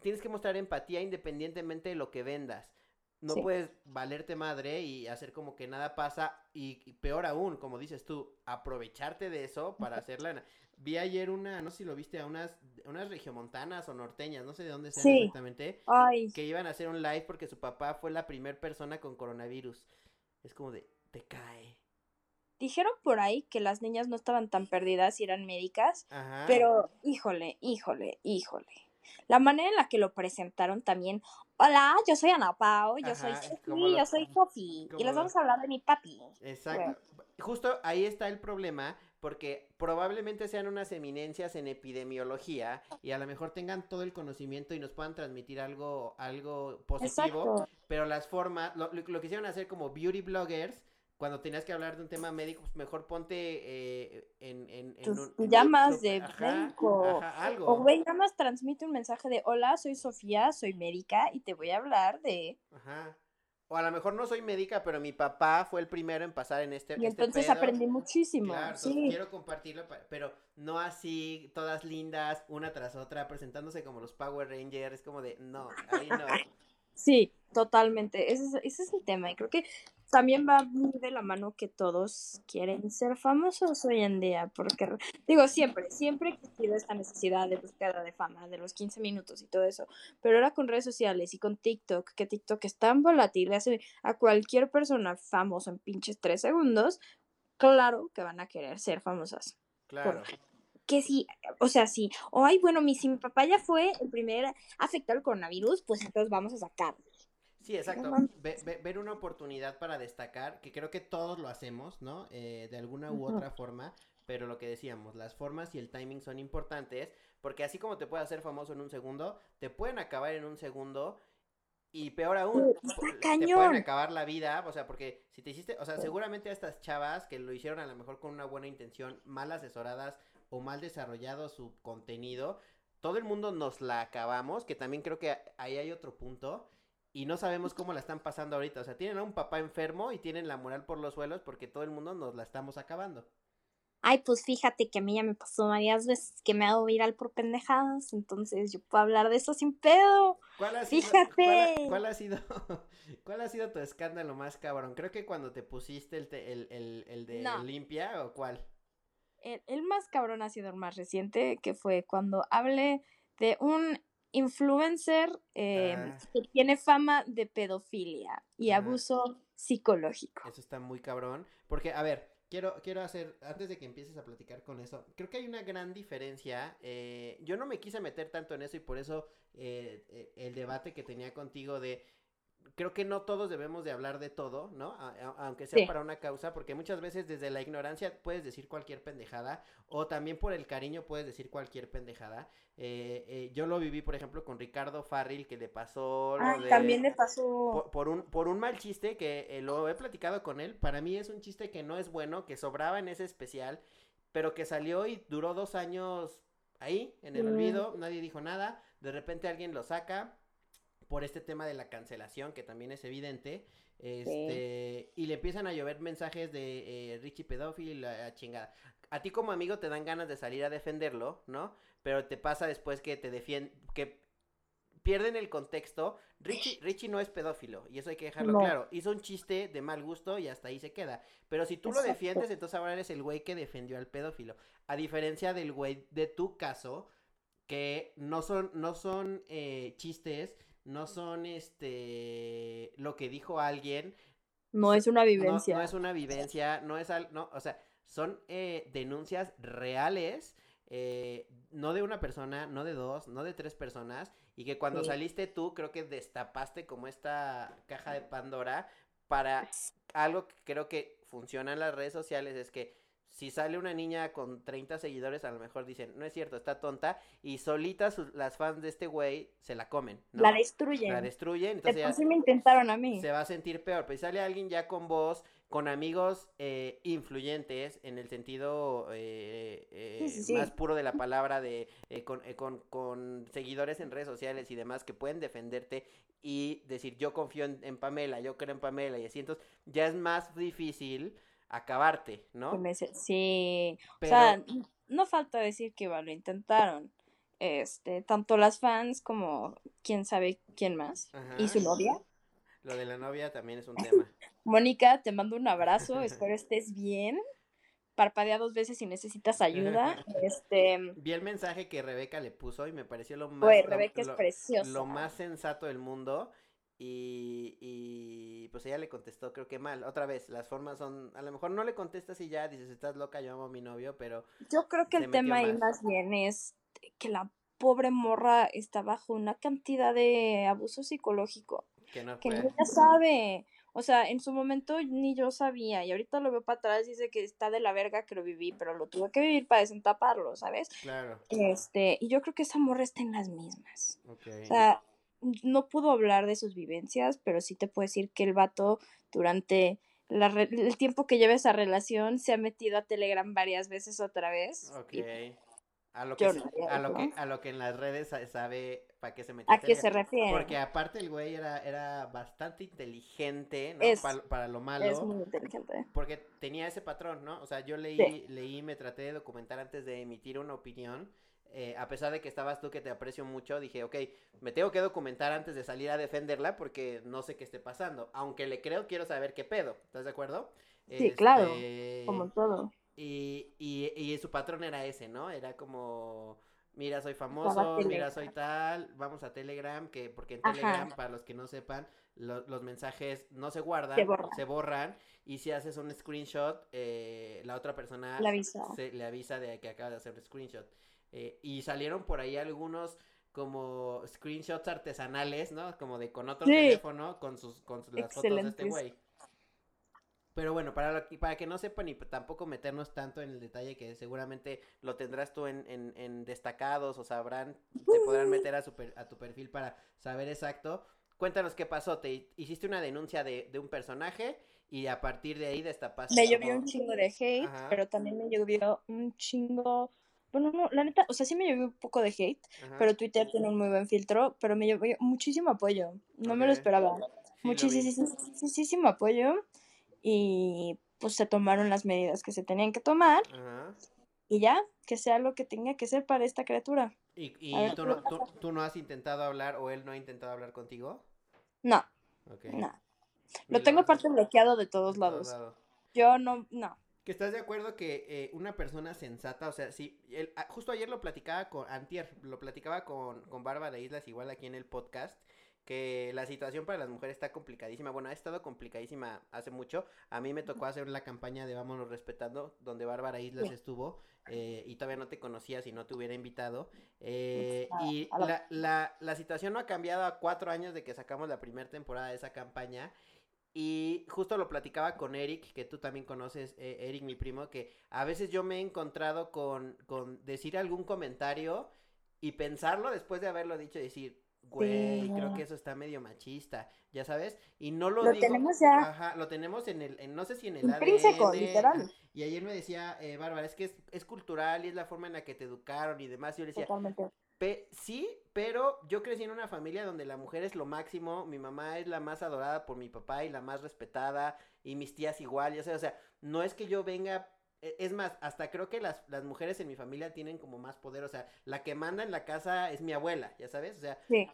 Tienes que mostrar empatía independientemente de lo que vendas. No Sí. puedes valerte madre y hacer como que nada pasa y, y peor aún, como dices tú, aprovecharte de eso para hacer lana. Vi ayer una, no sé si lo viste, a unas, unas regiomontanas o norteñas, no sé de dónde sean Sí. exactamente, Ay, que iban a hacer un live porque su papá fue la primera persona con coronavirus. Es como de, te cae. dijeron por ahí que las niñas no estaban tan perdidas y eran médicas, Ajá. pero híjole, híjole, híjole. La manera en la que lo presentaron también. Hola, yo soy Ana Pao, yo soy Sofi, yo soy Sofi, y les vamos a hablar de mi papi. Exacto. Justo ahí está el problema, porque probablemente sean unas eminencias en epidemiología y a lo mejor tengan todo el conocimiento y nos puedan transmitir algo, algo positivo, Exacto. pero las formas, lo, lo, lo quisieron hacer como beauty bloggers, cuando tenías que hablar de un tema médico, pues mejor ponte eh, en, en, en Tus un- en llamas de ajá, médico. ajá, algo. O güey, nada más transmite un mensaje de hola, soy Sofía, soy médica y te voy a hablar de. Ajá. O a lo mejor no soy médica, pero mi papá fue el primero en pasar en este Y este entonces pedo. aprendí muchísimo. Claro, sí. quiero compartirlo, pa- pero no así, todas lindas, una tras otra, presentándose como los Power Rangers, como de, no, ahí no. (laughs) Sí, totalmente. Ese es, ese es el tema. Y creo que también va muy de la mano que todos quieren ser famosos hoy en día, porque digo, siempre, siempre ha existido esta necesidad de búsqueda de fama, de los 15 minutos y todo eso, pero ahora con redes sociales y con TikTok, que TikTok es tan volátil, hace a cualquier persona famosa en pinches 3 segundos, claro que van a querer ser famosas. Claro. Que sí, o sea, sí, o ay, bueno, mi, si mi papá ya fue el primer afectado al coronavirus, pues entonces vamos a sacar. Sí, exacto. mames. Ve- ve- ver una oportunidad para destacar, que creo que todos lo hacemos, ¿no? Eh, de alguna u otra forma, pero lo que decíamos, las formas y el timing son importantes, porque así como te puede hacer famoso en un segundo, te pueden acabar en un segundo, y peor aún, te cañón. pueden acabar la vida, o sea, porque si te hiciste, o sea, seguramente a estas chavas que lo hicieron a lo mejor con una buena intención, mal asesoradas o mal desarrollado su contenido, todo el mundo nos la acabamos, que también creo que ahí hay otro punto, y no sabemos cómo la están pasando ahorita. O sea, tienen a un papá enfermo y tienen la moral por los suelos porque todo el mundo nos la estamos acabando. Ay, pues fíjate que a mí ya me pasó varias veces que me hago viral por pendejadas, entonces yo puedo hablar de eso sin pedo. ¿Cuál ha sido, Fíjate. cuál ha- cuál ha sido, (laughs) cuál ha sido tu escándalo más cabrón? Creo que cuando te pusiste el, te- el, el, el de No. limpia o cuál. El, el más cabrón ha sido el más reciente, que fue cuando hablé de un influencer eh, Ah. que tiene fama de pedofilia y abuso psicológico. Eso está muy cabrón. Porque, a ver, quiero, quiero hacer, antes de que empieces a platicar con eso, creo que hay una gran diferencia. eh, yo no me quise meter tanto en eso y por eso eh, eh, el debate que tenía contigo de... Creo que no todos debemos de hablar de todo, ¿no? A- a- aunque sea Sí. para una causa, porque muchas veces desde la ignorancia puedes decir cualquier pendejada, o también por el cariño puedes decir cualquier pendejada. Eh, eh, yo lo viví, por ejemplo, con Ricardo Farril, que le pasó lo Ay, de también le pasó. por, por un, por un mal chiste que eh, lo he platicado con él. Para mí es un chiste que no es bueno, que sobraba en ese especial, pero que salió y duró dos años ahí, en el Mm. olvido, nadie dijo nada. De repente alguien lo saca por este tema de la cancelación, que también es evidente. Este, y le empiezan a llover mensajes de eh, Richie pedófilo y la chingada. A ti como amigo te dan ganas de salir a defenderlo, ¿no? Pero te pasa después que te defienden, que pierden el contexto. Richie, Richie no es pedófilo, y eso hay que dejarlo No. claro. Hizo un chiste de mal gusto y hasta ahí se queda. Pero si tú lo defiendes, entonces ahora eres el güey que defendió al pedófilo. A diferencia del güey de tu caso, que no son, no son eh, chistes, no son este lo que dijo alguien, No es una no, vivencia. no es una vivencia, no es al, no, o sea, son eh, denuncias reales, eh, no de una persona, no de dos, no de tres personas, y que cuando Sí. saliste tú, creo que destapaste como esta caja de Pandora para algo que creo que funciona en las redes sociales, es que si sale una niña con 30 seguidores, a lo mejor dicen, no es cierto, está tonta, y solitas las fans de este güey se la comen, ¿no? La destruyen. La destruyen, De entonces ya- sí me intentaron a mí. se va a sentir peor. Pero si sale alguien ya con voz, con amigos eh, influyentes, en el sentido eh, eh, Sí, sí, sí. más puro de la palabra, de eh, con, eh, con- con seguidores en redes sociales y demás que pueden defenderte y decir yo confío en, en Pamela, yo creo en Pamela y así, entonces ya es más difícil acabarte, ¿no? Sí. Pero- O sea, no falta decir que igual lo intentaron. Este, tanto las fans como quién sabe quién más. Y su novia. Lo de la novia también es un tema. (laughs) Mónica, te mando un abrazo, (laughs) espero estés bien. Parpadea dos veces si necesitas ayuda. (laughs) Este, Vi el mensaje que Rebeca le puso y me pareció lo más... lo- Rebeca es preciosa. lo más sensato del mundo y, y pues ella le contestó creo que mal. Otra vez, las formas son, a lo mejor no le contestas y ya dices, estás loca, yo amo a mi novio, pero Yo creo que el tema ahí más. bien es que la pobre morra está bajo una cantidad de abuso psicológico que no que ella sabe. O sea, en su momento ni yo sabía y ahorita lo veo para atrás y dice que está de la verga que lo viví, pero lo tuve que vivir para desentaparlo, ¿sabes? Claro, Este, y yo creo que esa morra está en las mismas. ok. O sea, no pudo hablar de sus vivencias, pero sí te puedo decir que el vato durante la re- el tiempo que lleva esa relación se ha metido a Telegram varias veces otra vez. Ok. A lo, que se- no a, lo que, a lo que en las redes sa- sabe para qué se metió. ¿A qué se refiere? Porque aparte el güey era, era bastante inteligente, ¿no? Es- para lo malo. Es muy inteligente. Porque tenía ese patrón, ¿no? O sea, yo leí, Sí. leí, me traté de documentar antes de emitir una opinión. Eh, a pesar de que estabas tú que te aprecio mucho, dije, ok, me tengo que documentar antes de salir a defenderla porque no sé qué esté pasando. Aunque le creo, quiero saber qué pedo. ¿Estás de acuerdo? Sí, claro, Este, como todo. Y, y, y su patrón era ese, ¿no? Era como, mira, soy famoso, mira, soy tal, vamos a Telegram, que porque en Ajá. Telegram, para los que no sepan, lo- los mensajes no se guardan, Se borran. se borran, y si haces un screenshot, eh, la otra persona Le avisa. se- le avisa de que acaba de hacer un screenshot. Eh, y salieron por ahí algunos como screenshots artesanales, ¿no? Como de con otro Sí. teléfono, con sus, con sus- las fotos de este güey. Pero bueno, para, lo- para que no sepan y tampoco meternos tanto en el detalle que seguramente lo tendrás tú en, en, en destacados o sabrán, se podrán meter a, su per- a tu perfil para saber exacto. Cuéntanos qué pasó, te hiciste una denuncia de, de un personaje y a partir de ahí destapaste. Me llovió como- un chingo de hate, Ajá. pero también me llovió un chingo. Bueno, no, la neta, o sea, sí me llovió un poco de hate, Ajá. pero Twitter tiene un muy buen filtro, pero me llovió muchísimo apoyo. No me lo esperaba. Sí, lo vi. Muchísimo apoyo. Y pues se tomaron las medidas que se tenían que tomar Ajá. y ya, que sea lo que tenga que ser para esta criatura. ¿Y, y ver, tú, ¿qué no, tú, tú no has intentado hablar o él no ha intentado hablar contigo? No, no. Lo tengo aparte bloqueado de todos lados. Yo no, no. Que estás de acuerdo que eh, una persona sensata, o sea, sí, el- justo ayer lo platicaba con Antier, lo platicaba con, con Bárbara Islas, igual aquí en el podcast, que la situación para las mujeres está complicadísima. Bueno, ha estado complicadísima hace mucho. A mí me tocó hacer la campaña de Vámonos Respetando, donde Bárbara Islas Sí. estuvo, eh, y todavía no te conocía si no te hubiera invitado. eh, y la, la, la situación no ha cambiado a cuatro años de que sacamos la primera temporada de esa campaña. Y justo lo platicaba con Eric, que tú también conoces, eh, Eric, mi primo, que a veces yo me he encontrado con, con decir algún comentario y pensarlo después de haberlo dicho y decir, güey, Sí. creo que eso está medio machista, ya sabes, y no lo, Lo digo. tenemos ya. Ajá, lo tenemos en el, en- no sé si en el Intrínseco, ADN, literal. Y ayer me decía, eh, Bárbara, es que es, es cultural y es la forma en la que te educaron y demás. Y yo le decía, Totalmente. Sí, pero yo crecí en una familia donde la mujer es lo máximo, mi mamá es la más adorada por mi papá y la más respetada, y mis tías igual, ya sé, o sea, no es que yo venga, e- es más, hasta creo que las, las mujeres en mi familia tienen como más poder, o sea, la que manda en la casa es mi abuela, ya sabes, o sea, Sí,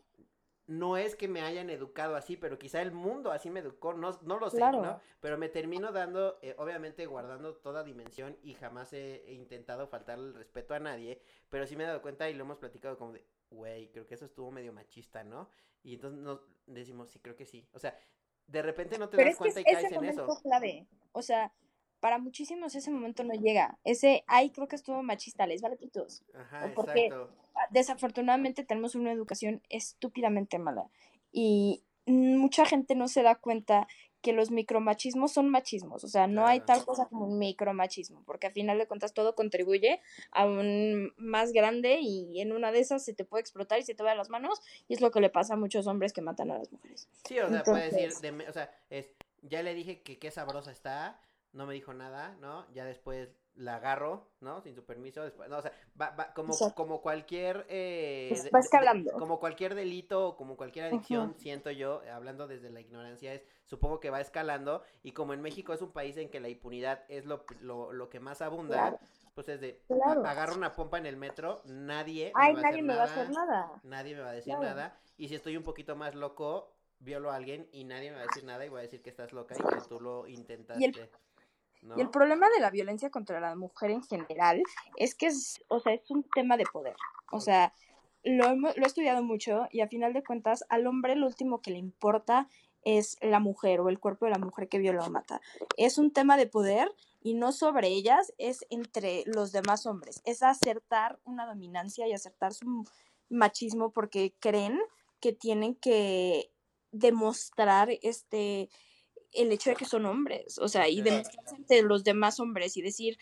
no es que me hayan educado así, pero quizá el mundo así me educó, no, no lo sé, Claro. ¿no? Pero me termino dando, eh, obviamente guardando toda dimensión y jamás he, he intentado faltar el respeto a nadie, pero sí me he dado cuenta y lo hemos platicado como de, güey, creo que eso estuvo medio machista, ¿no? Y entonces nos decimos, sí, creo que sí. O sea, de repente no te Pero das es que es cuenta y caes ese en eso. clave. O sea, para muchísimos ese momento no llega. Ese, ay, creo que estuvo machista, les vale pitos. Ajá, porque- exacto. Desafortunadamente tenemos una educación estúpidamente mala. Y mucha gente no se da cuenta que los micromachismos son machismos. O sea, no hay tal cosa como un micromachismo, porque al final de cuentas todo contribuye a un más grande y en una de esas se te puede explotar y se te va de las manos. Y es lo que le pasa a muchos hombres que matan a las mujeres. Sí, o sea, puedes decir, Entonces- de o sea, es, ya le dije que qué sabrosa está, no me dijo nada, ¿no? Ya después la agarro, ¿no? Sin su permiso, después, no, o sea, va, va, como, como cualquier, eh, Pues de- va de- escalando. como cualquier delito o como cualquier adicción, siento yo, eh, hablando desde la ignorancia, es, supongo que va escalando, y como en México es un país en que la impunidad es lo, lo, lo que más abunda, Claro. pues es de, Claro. a- agarro una pompa en el metro, nadie Ay, me va a nadie hacer me va a nada, hacer nada. nadie me va a decir Claro. nada. Y si estoy un poquito más loco, violo a alguien y nadie me va a decir nada y voy a decir que estás loca y que tú lo intentaste. Y el problema de la violencia contra la mujer en general es que es, o sea, es un tema de poder. O sea, lo, lo he estudiado mucho y a final de cuentas al hombre lo último que le importa es la mujer o el cuerpo de la mujer que viola o mata. Es un tema de poder y no sobre ellas, es entre los demás hombres. Es acertar una dominancia y acertar su machismo porque creen que tienen que demostrar este el hecho de que son hombres, o sea, y demostrarse ante los demás hombres y decir,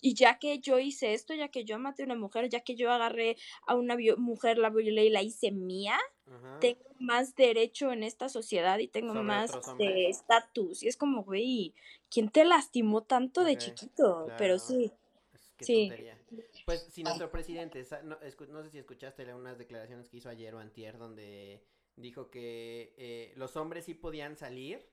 y ya que yo hice esto, ya que yo maté a una mujer, ya que yo agarré a una mujer, la violé y la hice mía, Ajá. tengo más derecho en esta sociedad y tengo Sobre más estatus. Y es como, güey, ¿quién te lastimó tanto de chiquito? Pero sí, Sí. Pues si nuestro presidente, no, no sé si escuchaste unas declaraciones que hizo ayer o antier donde dijo que eh, los hombres sí podían salir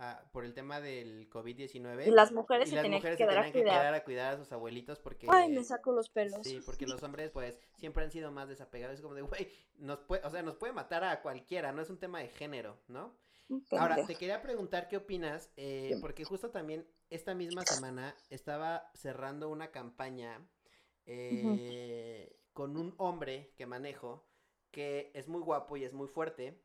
a- por el tema del COVID-19. Y las mujeres y se las tenían mujeres que se quedar a tenían que cuidar. quedar a cuidar a sus abuelitos porque... Ay, me saco los pelos. Sí, porque los hombres, pues, siempre han sido más desapegados. Es como de, güey, nos puede, o sea, nos puede matar a cualquiera, no es un tema de género, ¿no? Ahora, te quería preguntar qué opinas, eh, porque justo también esta misma semana estaba cerrando una campaña eh, con un hombre que manejo, que es muy guapo y es muy fuerte.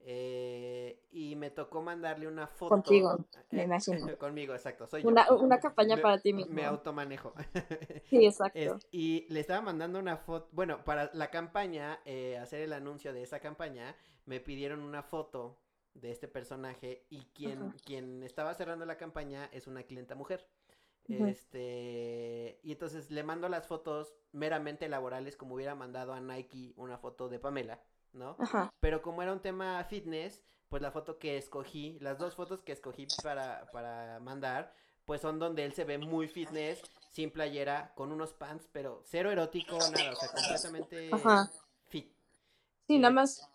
Eh, y me tocó mandarle una foto. Contigo, (laughs) me eh, imagino. (laughs) conmigo, exacto. Soy yo. Una, una campaña Me- para ti mismo. Me automanejo. (laughs) Sí, exacto. Es- y le estaba mandando una foto, bueno, para la campaña, eh, hacer el anuncio de esa campaña, me pidieron una foto de este personaje y quien, quien estaba cerrando la campaña es una clienta mujer. Este, y entonces le mando las fotos meramente laborales como hubiera mandado a Nike una foto de Pamela, ¿no? Ajá. Pero como era un tema fitness, pues la foto que escogí, las dos fotos que escogí para, para mandar, pues son donde él se ve muy fitness, sin playera, con unos pants, pero cero erótico, nada, o sea, completamente Ajá. fit. Sí, nada más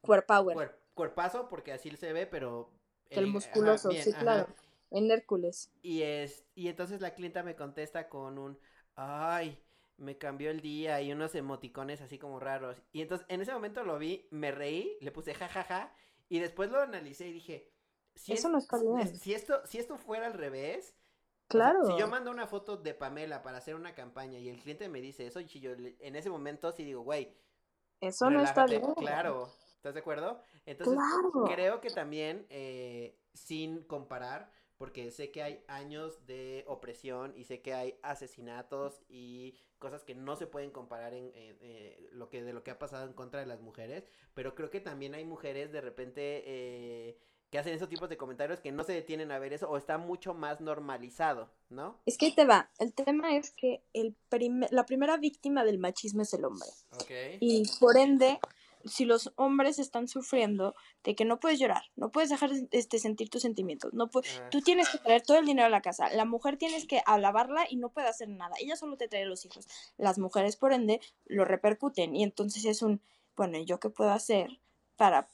cuerpo power. Cuer- cuerpazo, porque así se ve, pero... el ajá, musculoso, bien, sí, ajá. claro. En Hércules. Y es, y entonces la clienta me contesta con un ay, me cambió el día y unos emoticones así como raros. Y entonces en ese momento lo vi, me reí, le puse jajaja, y después lo analicé y dije, si Eso es- no está bien. Si esto, si esto fuera al revés, Claro. si yo mando una foto de Pamela para hacer una campaña y el cliente me dice eso, y yo en ese momento sí digo, güey, Eso no está relájate". bien. Claro, ¿estás de acuerdo? Entonces, Claro. creo que también, eh, sin comparar, porque sé que hay años de opresión y sé que hay asesinatos y cosas que no se pueden comparar en, en, eh, lo que de lo que ha pasado en contra de las mujeres, pero creo que también hay mujeres de repente eh, que hacen esos tipos de comentarios que no se detienen a ver eso o está mucho más normalizado, ¿no? Es que ahí te va. El tema es que el prime- la primera víctima del machismo es el hombre. Ok. Y por ende, si los hombres están sufriendo de que no puedes llorar, no puedes dejar de este, sentir tus sentimientos, no pu- Ah. tú tienes que traer todo el dinero a la casa, la mujer tienes que alabarla y no puede hacer nada, ella solo te trae los hijos. Las mujeres, por ende, lo repercuten y entonces es un, bueno, ¿y yo qué puedo hacer para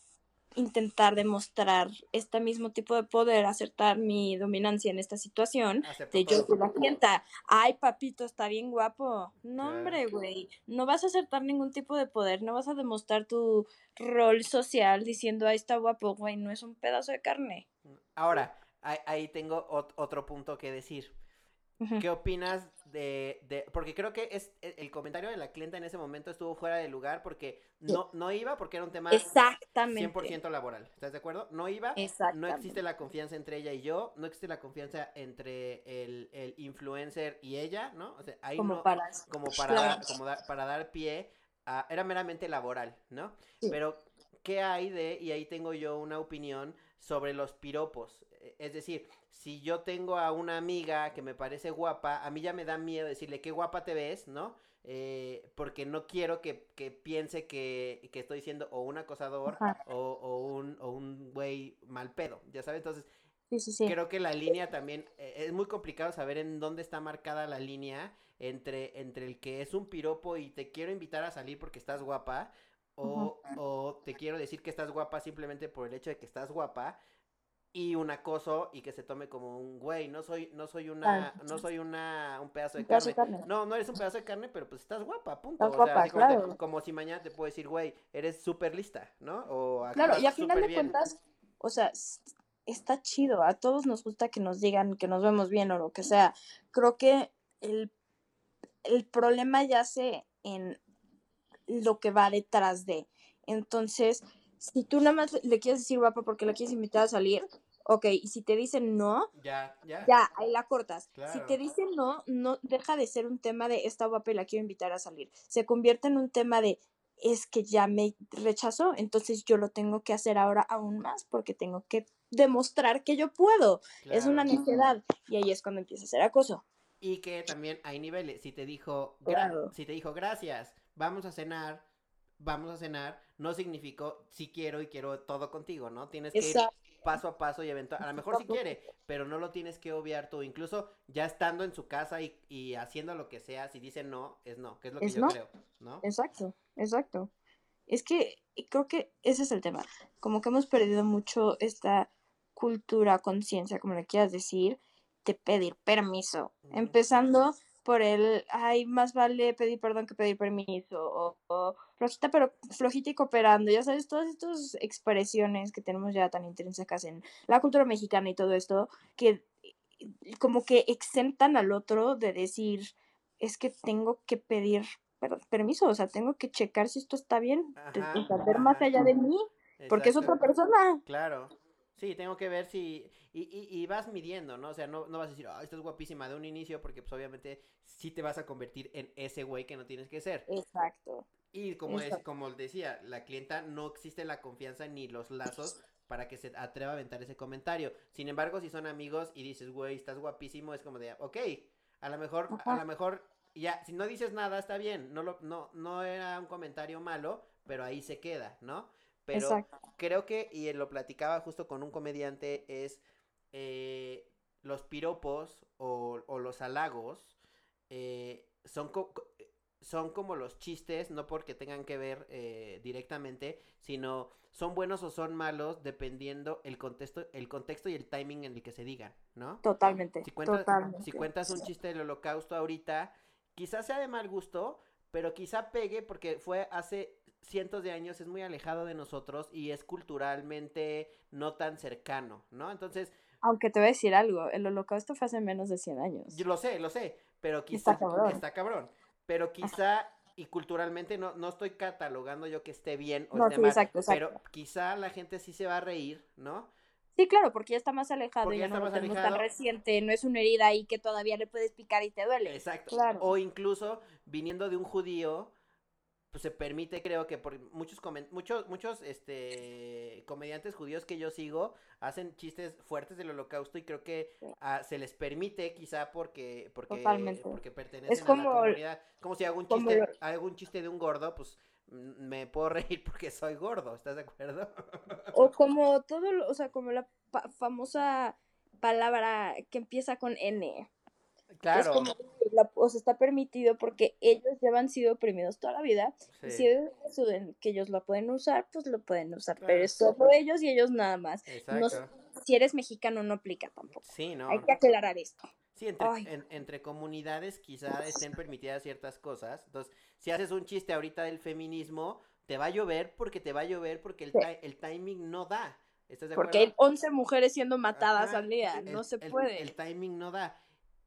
intentar demostrar este mismo tipo de poder, acertar mi dominancia en esta situación? De yo soy la clienta. Ay, papito, está bien guapo. No, hombre, güey. No vas a acertar ningún tipo de poder. No vas a demostrar tu rol social diciendo, ay, está guapo, güey. No es un pedazo de carne. Ahora, ahí, tengo ot- otro punto que decir. ¿Qué opinas de, de- porque creo que es e- el comentario de la clienta en ese momento estuvo fuera de lugar porque no, no iba porque era un tema Exactamente. 100% laboral, ¿estás de acuerdo? No iba, no existe la confianza entre ella y yo, no existe la confianza entre el, el influencer y ella, ¿no? O sea, ahí Como no, para. como para, Claro. dar, como da- para dar pie a, era meramente laboral, ¿no? Sí. Pero, ¿qué hay de, y ahí tengo yo una opinión sobre los piropos? Eh, Es decir, si yo tengo a una amiga que me parece guapa, a mí ya me da miedo decirle qué guapa te ves, ¿no? Eh, porque no quiero que, que piense que, que estoy siendo o un acosador o, o un, o un güey mal pedo, ya sabes, entonces Sí, sí, sí. creo que la línea también eh, es muy complicado saber en dónde está marcada la línea entre, entre el que es un piropo y te quiero invitar a salir porque estás guapa o, o te quiero decir que estás guapa simplemente por el hecho de que estás guapa y un acoso y que se tome como un güey, no soy no soy una no soy una un pedazo de Un carne. No, no eres un pedazo de carne, pero pues estás guapa, punto. Estás o sea, guapa, te- claro. como si mañana te puedo decir, güey, eres súper lista, ¿no? O Claro, y a final de cuentas, o sea, está chido. A todos nos gusta que nos digan que nos vemos bien o lo que sea. Creo que el, el problema yace en lo que va detrás de. Entonces, si tú nada más le quieres decir guapa porque la quieres invitar a salir, ok, y si te dicen no, Ya, ya. ya, ahí la cortas. Si te dicen no, no deja de ser un tema de esta guapa y la quiero invitar a salir. Se convierte en un tema de es que ya me rechazó, entonces yo lo tengo que hacer ahora aún más porque tengo que demostrar que yo puedo. Es una necedad y ahí es cuando empieza a ser acoso. Y que también hay niveles. Si te dijo, Claro. si te dijo gracias, vamos a cenar, vamos a cenar, no significó si quiero y quiero todo contigo, ¿no? Tienes que ir paso a paso y eventual, a lo mejor si quiere, pero no lo tienes que obviar tú. Incluso ya estando en su casa y, y haciendo lo que sea, si dice no, es no, que es lo que Es yo no. creo, ¿no? Exacto, exacto. Es que y creo que ese es el tema. Como que hemos perdido mucho esta cultura, conciencia, como le quieras decir, de pedir permiso. Empezando por el, ay, más vale pedir perdón que pedir permiso, o, o flojita, pero flojita y cooperando, ya sabes, todas estas expresiones que tenemos ya tan intrínsecas en la cultura mexicana y todo esto, que como que exentan al otro de decir, es que tengo que pedir per- permiso, o sea, tengo que checar si esto está bien, Ajá, o sea, ver más allá de mí, porque es otra persona. Claro. Sí, tengo que ver si... Y, y, y vas midiendo, ¿no? O sea, no, no vas a decir, ah, estás guapísima de un inicio, porque pues obviamente sí te vas a convertir en ese güey que no tienes que ser. Exacto. Y como es, como decía, la clienta no existe la confianza ni los lazos para que se atreva a aventar ese comentario. Sin embargo, si son amigos y dices, güey, estás guapísimo, es como de, ok, a lo mejor, a lo mejor, ya, si no dices nada, está bien, no lo, no, no era un comentario malo, pero ahí se queda, ¿no? Pero Exacto. creo que, y lo platicaba justo con un comediante, es eh, los piropos o, o los halagos eh, son, co- co- son como los chistes, no porque tengan que ver eh, directamente, sino son buenos o son malos dependiendo el contexto, el contexto y el timing en el que se digan, ¿no? Totalmente. Si cuentas, totalmente. si cuentas un chiste del holocausto ahorita, quizás sea de mal gusto, pero quizá pegue porque fue hace cientos de años, es muy alejado de nosotros y es culturalmente no tan cercano, ¿no? Entonces, Aunque te voy a decir algo, el holocausto fue hace menos de 100 años. yo lo sé, lo sé, pero Está quizá cabrón. está cabrón, pero quizá y culturalmente no, no estoy catalogando yo que esté bien o No, esté sí, mal, exacto, pero exacto. quizá la gente sí se va a reír, ¿no? Sí, claro, porque ya está más alejado, Porque ya no está lo más alejado. tan reciente, no es una herida ahí que todavía le puedes picar y te duele. Exacto. Claro. O incluso viniendo de un judío, pues se permite, creo que por muchos muchos muchos este comediantes judíos que yo sigo hacen chistes fuertes del holocausto y creo que Sí. se les permite quizá porque porque Totalmente. porque pertenecen a como- la comunidad. Como si hago un como chiste, lo- hago un chiste de un gordo, pues mm, me puedo (laughs) reír porque soy gordo, ¿estás de acuerdo? O como todo, lo- o sea, como la pa- famosa palabra que empieza con N. Es Claro. como, la- o sea, está permitido porque ellos ya han sido oprimidos toda la vida. Y sí, si ellos deciden que ellos lo pueden usar, pues lo pueden usar. Claro. Pero es solo ellos y ellos nada más. No, si eres mexicano, no aplica tampoco. Sí, no. Hay que aclarar esto. Sí, entre, en- entre comunidades quizá estén permitidas ciertas cosas. Entonces, si haces un chiste ahorita del feminismo, te va a llover porque te va a llover porque el, Sí. el timing no da. ¿Estás de Porque hay acuerdo? 11 mujeres siendo matadas Ajá, al día. el- No se el- puede. El timing no da.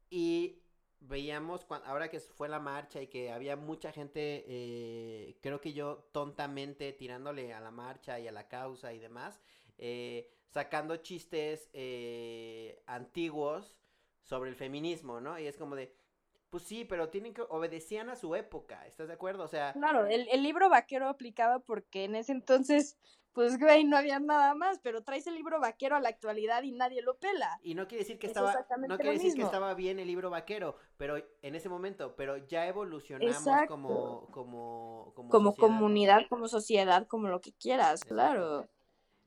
Y veíamos, cuan- ahora que fue la marcha y que había mucha gente, eh, creo que yo tontamente tirándole a la marcha y a la causa y demás, eh, sacando chistes eh, antiguos sobre el feminismo, ¿no? Y es como de, pues sí, pero tienen que, obedecían a su época, ¿estás de acuerdo? O sea, Claro, el, el libro vaquero aplicaba porque en ese entonces, pues, güey, no había nada más, pero traes el libro vaquero a la actualidad y nadie lo pela. Y no quiere decir que Es estaba, no quiere decir que estaba bien el libro vaquero, pero en ese momento, pero ya evolucionamos Exacto. como, como, como, Como sociedad. comunidad, como sociedad, como lo que quieras, Exacto. claro.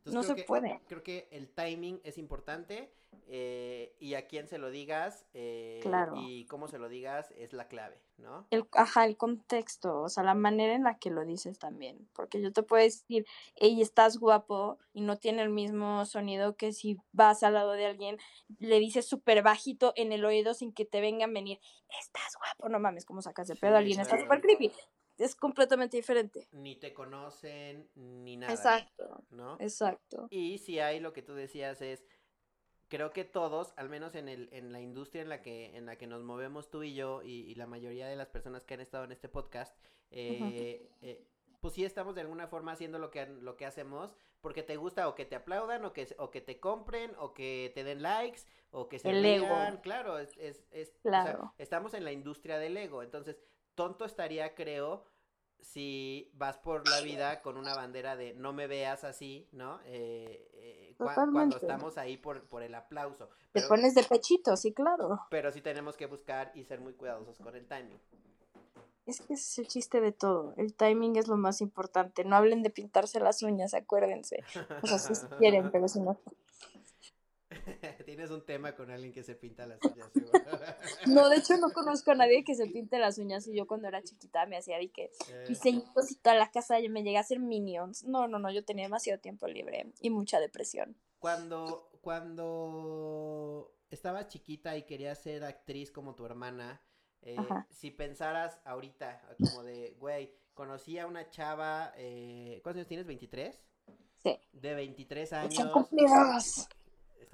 Entonces, no se que- puede. Creo que el timing es importante eh, y a quién se lo digas eh, Claro. y cómo se lo digas es la clave, ¿no? El, ajá, el contexto, o sea, la manera en la que lo dices también. Porque yo te puedo decir, hey, estás guapo y no tiene el mismo sonido que si vas al lado de alguien, le dices súper bajito en el oído sin que te vengan a venir, estás guapo, no mames, ¿cómo sacas de pedo Sí, a alguien? Está súper creepy. Es completamente diferente. Ni te conocen ni nada, Exacto, ¿no? exacto. Y si hay lo que tú decías es, creo que todos, al menos en, el, en la industria en la, que, en la que nos movemos tú y yo y, y la mayoría de las personas que han estado en este podcast, eh, eh, pues sí estamos de alguna forma haciendo lo que, lo que hacemos porque te gusta o que te aplaudan o que, o que te compren o que te den likes o que se El ego. claro, es, es, es- o sea, Claro. estamos en la industria del ego, entonces tonto estaría, creo, si vas por la vida con una bandera de no me veas así, ¿no? Eh, eh, cua- cuando estamos ahí por, por el aplauso. Te Pero, pones de pechito, sí, claro. pero sí tenemos que buscar y ser muy cuidadosos con el timing. Es que ese es el chiste de todo. El timing es lo más importante. No hablen de pintarse las uñas, acuérdense. O sea, si quieren, pero si no. (laughs) Tienes un tema con alguien que se pinta las (laughs) uñas, seguro. (laughs) No, de hecho no conozco a nadie que se pinte las uñas y yo cuando era chiquita me hacía de que Eh, diseñitos y toda la casa y me llegué a hacer minions. No, no, no, yo tenía demasiado tiempo libre y mucha depresión. Cuando, cuando estabas chiquita y querías ser actriz como tu hermana, eh, si pensaras ahorita, como de, güey, conocí a una chava, eh, ¿cuántos años tienes? ¿23? Sí. De 23 Son años. cumplidos.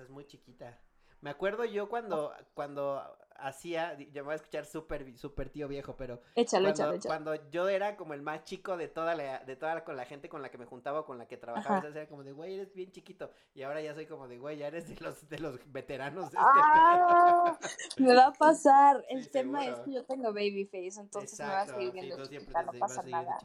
Estás muy chiquita. Me acuerdo yo cuando, cuando hacía, yo me voy a escuchar súper, súper tío viejo, pero Échalo, cuando, échalo, échalo. cuando yo era como el más chico de toda la, de toda la, con la gente con la que me juntaba o con la que trabajaba, entonces era como de, güey, eres bien chiquito. Y ahora ya soy como de, güey, ya eres de los, de los veteranos de este Ah, (laughs) me va a (laughs) pasar. El Sí, tema seguro. es que yo tengo baby face, entonces me va a seguir sí, viendo chiquita, te no pasa nada.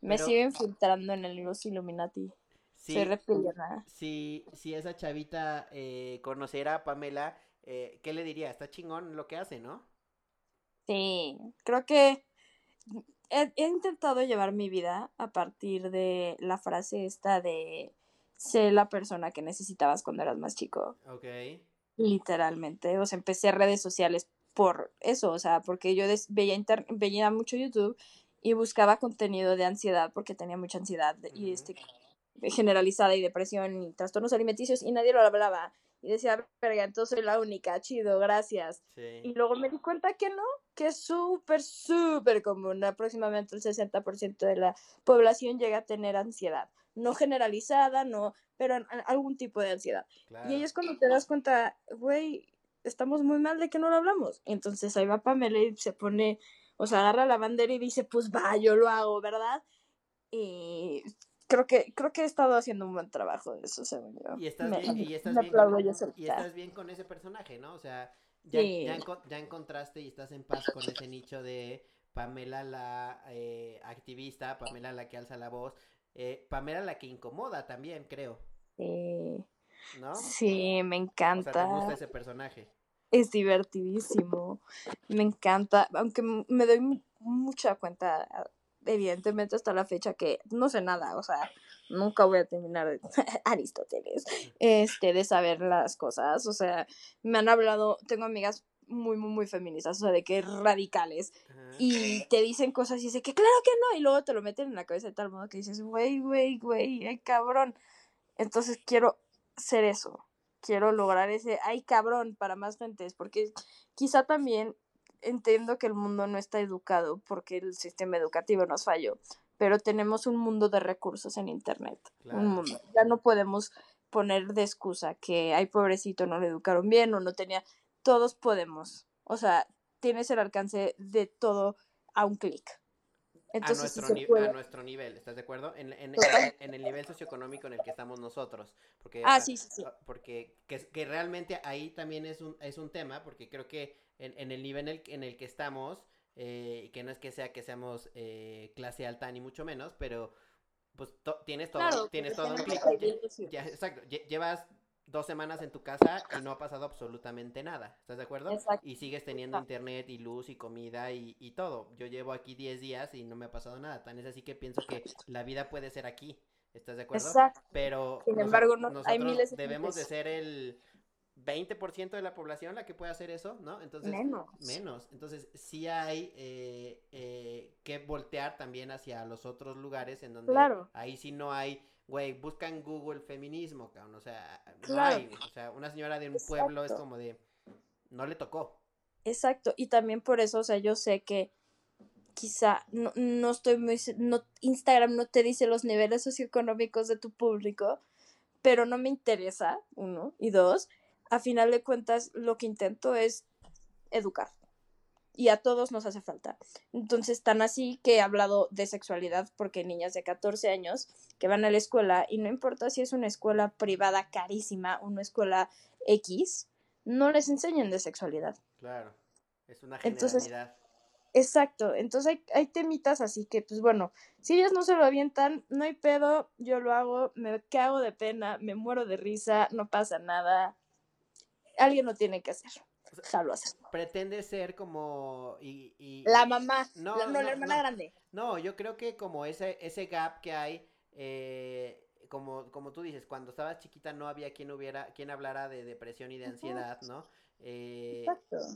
Me Pero- siguen filtrando en el los Illuminati. Sí, Soy reptiliana. si, si esa chavita eh, conociera a Pamela, eh, ¿qué le diría? Está chingón lo que hace, ¿no? Sí, creo que he, he intentado llevar mi vida a partir de la frase esta de sé la persona que necesitabas cuando eras más chico. Ok. Literalmente. O sea, empecé redes sociales por eso, o sea, porque yo veía, inter- veía mucho YouTube y buscaba contenido de ansiedad porque tenía mucha ansiedad y este generalizada y depresión y trastornos alimenticios y nadie lo hablaba. Y decía, verga, entonces soy la única, chido, gracias. Y luego me di cuenta que no, que es súper, súper común. Aproximadamente el 60% de la población llega a tener ansiedad. No generalizada, no, pero algún tipo de ansiedad. Claro. Y ahí es cuando te das cuenta, güey, estamos muy mal de que no lo hablamos. Y entonces ahí va Pamela y se pone, o sea, agarra la bandera y dice, pues va, yo lo hago, ¿verdad? Y creo que, creo que he estado haciendo un buen trabajo de eso, según yo. Y estás Me- bien, y estás bien con, yo y solita. estás bien con ese personaje, ¿no? O sea, ya, Sí. ya, enco- ya encontraste y estás en paz con ese nicho de Pamela la eh, activista, Pamela la que alza la voz, eh, Pamela la que incomoda también, creo, Sí, ¿no? sí, me O encanta. sea, te gusta ese personaje. Es divertidísimo. Me encanta. Aunque me doy mu- mucha cuenta, evidentemente, hasta la fecha que no sé nada. O sea, nunca voy a terminar de (laughs) Aristóteles. Este, de saber las cosas. O sea, me han hablado, tengo amigas muy, muy, muy feministas, o sea, de que radicales. Ajá. Y te dicen cosas y dice que claro que no. Y luego te lo meten en la cabeza de tal modo que dices, güey, güey, güey, ay, cabrón. Entonces quiero ser eso. Quiero lograr ese, ay, cabrón, para más gentes. Porque quizá también entiendo que el mundo no está educado porque el sistema educativo nos falló. Pero tenemos un mundo de recursos en Internet. Claro. Un mundo. Ya no podemos poner de excusa que, ay, pobrecito, no lo educaron bien o no tenía. Todos podemos. O sea, tienes el alcance de todo a un clic. a, Entonces, nuestro se ni- puede. a nuestro nivel, ¿estás de acuerdo? En, en- en el nivel socioeconómico en el que estamos nosotros. Porque, Ah, ah, sí, sí, sí. ah, Porque que, que realmente ahí también es un, es un tema, porque creo que en, en el nivel en el, en el que estamos, eh, que no es que sea que seamos eh, clase alta ni mucho menos, pero pues to- tienes todo, Claro, tienes todo un clic. Ya, exacto, lle- llevas dos semanas en tu casa y no ha pasado absolutamente nada, ¿estás de acuerdo? Exacto. Y sigues teniendo Exacto. internet y luz y comida y, y todo. Yo llevo aquí 10 días y no me ha pasado nada. Tan es así que pienso que la vida puede ser aquí, ¿estás de acuerdo? Exacto. Pero Sin embargo, no- hay miles de debemos de ser el 20% de la población la que puede hacer eso, ¿no? Entonces, Menos. menos. Entonces, sí hay eh, eh, que voltear también hacia los otros lugares en donde Claro. ahí sí no hay, güey, busca en Google feminismo, cabrón. O sea, no Claro. hay. O sea, una señora de un pueblo es como de, no le tocó. Exacto, y también por eso, o sea, yo sé que quizá no, no estoy muy, no, Instagram no te dice los niveles socioeconómicos de tu público, pero no me interesa, uno, y dos, a final de cuentas lo que intento es educar. Y a todos nos hace falta. Entonces, tan así que he hablado de sexualidad porque hay niñas de 14 años que van a la escuela y no importa si es una escuela privada carísima, una escuela X, no les enseñan de sexualidad. Claro. Es una Entonces, generalidad. Exacto, entonces hay, hay temitas así que, pues bueno, si ellas no se lo avientan, no hay pedo, yo lo hago, me cago de pena, me muero de risa, no pasa nada. Alguien lo tiene que hacer. Déjalo hacer. Pretende ser como. Y, y- La mamá, No, la, no, no, la hermana no. grande. No, yo creo que como ese, ese gap que hay, eh, como, como tú dices, cuando estabas chiquita no había quien hubiera, quien hablara de depresión y de ansiedad, ¿no? Eh,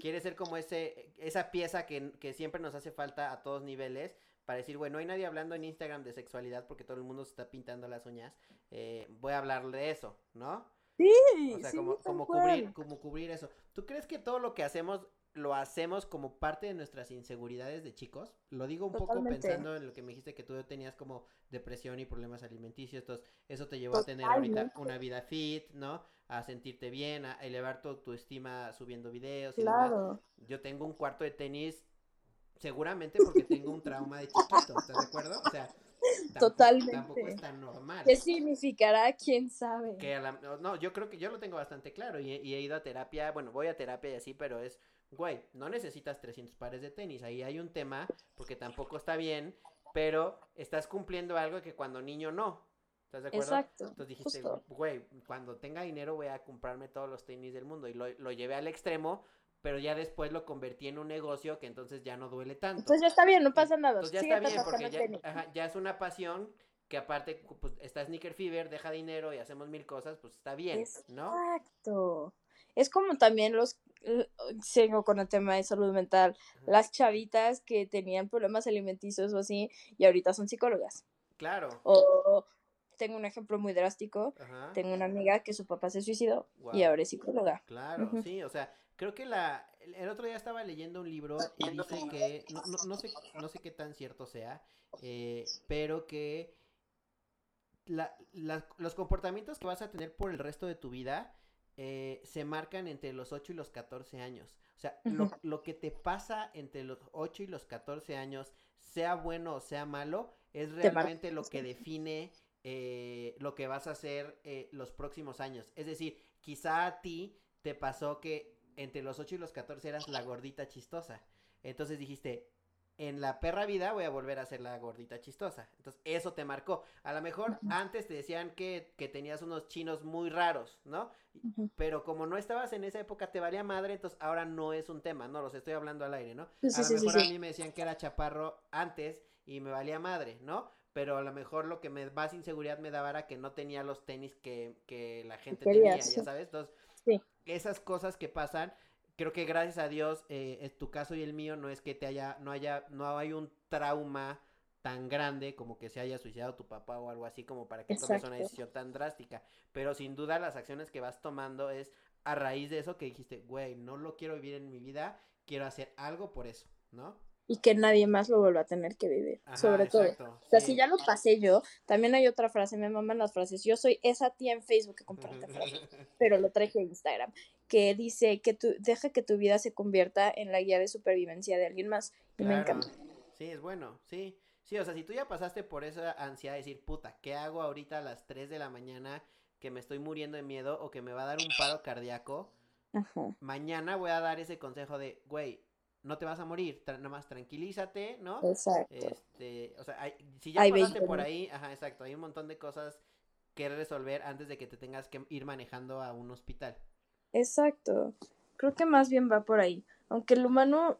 quiere ser como ese, esa pieza que, que siempre nos hace falta a todos niveles para decir, bueno, no hay nadie hablando en Instagram de sexualidad porque todo el mundo se está pintando las uñas, eh, voy a hablar de eso, ¿no? Sí, O sea, sí, como, cubrir, como cubrir eso. ¿Tú crees que todo lo que hacemos lo hacemos como parte de nuestras inseguridades de chicos? Lo digo un poco pensando en lo que me dijiste que tú tenías como depresión y problemas alimenticios, entonces eso te llevó a tener ahorita una vida fit, ¿no? A sentirte bien, a elevar tu autoestima subiendo videos y demás. Claro. Yo tengo un cuarto de tenis seguramente porque tengo un trauma de chiquito, ¿estás de acuerdo? O sea, tampoco, Totalmente. tampoco es tan normal. ¿Qué significará? ¿Quién sabe? Que a la- no, yo creo que yo lo tengo bastante claro y, he- y he ido a terapia, bueno, voy a terapia y así, pero es, güey, no necesitas 300 pares de tenis, ahí hay un tema, porque tampoco está bien, pero estás cumpliendo algo que cuando niño no, ¿estás de acuerdo? Exacto. Entonces dijiste, justo. güey, cuando tenga dinero voy a comprarme todos los tenis del mundo y lo, lo llevé al extremo, pero ya después lo convertí en un negocio que entonces ya no duele tanto. Entonces ya está bien, no pasa nada. Entonces ya Síguete está bien, porque ya, ajá, ya es una pasión que aparte pues, está Sneaker Fever, deja dinero y hacemos mil cosas, pues está bien, ¿no? Exacto. Es como también los, sigo con el tema de salud mental, Ajá. las chavitas que tenían problemas alimenticios o así y ahorita son psicólogas. Claro. O tengo un ejemplo muy drástico, Ajá. tengo una amiga que su papá se suicidó y Guau. ahora es psicóloga. Claro, Ujú. sí, o sea, creo que la el- otro día estaba leyendo un libro y dice que no, no, no sé no sé qué tan cierto sea, eh, pero que la- la- los comportamientos que vas a tener por el resto de tu vida eh, se marcan entre los 8 y los 14 años. O sea, lo, lo que te pasa entre los 8 y los 14 años, sea bueno o sea malo, es realmente lo que define eh, lo que vas a hacer eh, los próximos años. Es decir, quizá a ti te pasó que entre los 8 y los 14 eras la gordita chistosa. Entonces dijiste, en la perra vida voy a volver a ser la gordita chistosa. Entonces eso te marcó. A lo mejor antes te decían que, que tenías unos chinos muy raros, ¿no? Pero como no estabas en esa época te valía madre, entonces ahora no es un tema, no, los estoy hablando al aire, ¿no? Sí, a sí, lo sí, mejor a mí me decían que era chaparro antes y me valía madre, ¿no? Pero a lo mejor lo que me más inseguridad me daba era que no tenía los tenis que, que la gente tenía, ya sabes. Entonces, Sí. Esas cosas que pasan, creo que gracias a Dios, eh, en tu caso y el mío, no es que te haya, no haya, no hay un trauma tan grande como que se haya suicidado tu papá o algo así como para que tomes una Exacto. decisión tan drástica. Pero sin duda las acciones que vas tomando es a raíz de eso que dijiste, güey, no lo quiero vivir en mi vida, quiero hacer algo por eso, ¿no? Y que nadie más lo vuelva a tener que vivir, Ajá, sobre todo. O sea, sí. si ya lo pasé yo, también hay otra frase, me maman las frases. Yo soy esa tía en Facebook que comparte (laughs) frases, pero lo traje a Instagram, que dice que tu, deja que tu vida se convierta en la guía de supervivencia de alguien más. Y me encanta. Sí, es bueno, sí. Sí, o sea, si tú ya pasaste por esa ansiedad de decir, puta, ¿qué hago ahorita a las 3 de la mañana que me estoy muriendo de miedo o que me va a dar un paro cardíaco? Ajá. Mañana voy a dar ese consejo de, güey, no te vas a morir, tra- nada más tranquilízate, ¿no? Exacto. Este, o sea, hay- si ya Hay pasaste 20 por ahí, ajá, exacto, hay un montón de cosas que resolver antes de que te tengas que ir manejando a un hospital. Exacto. Creo que más bien va por ahí. Aunque el humano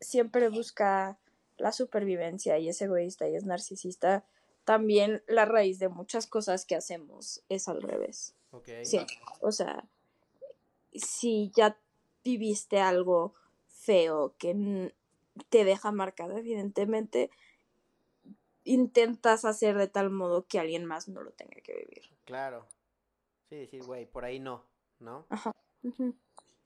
siempre busca la supervivencia y es egoísta y es narcisista, también la raíz de muchas cosas que hacemos es al revés. Ok. Sí. O sea, si ya viviste algo feo que te deja marcado, evidentemente, intentas hacer de tal modo que alguien más no lo tenga que vivir. Claro. Sí, decir, güey, por ahí no, ¿no? Ujú.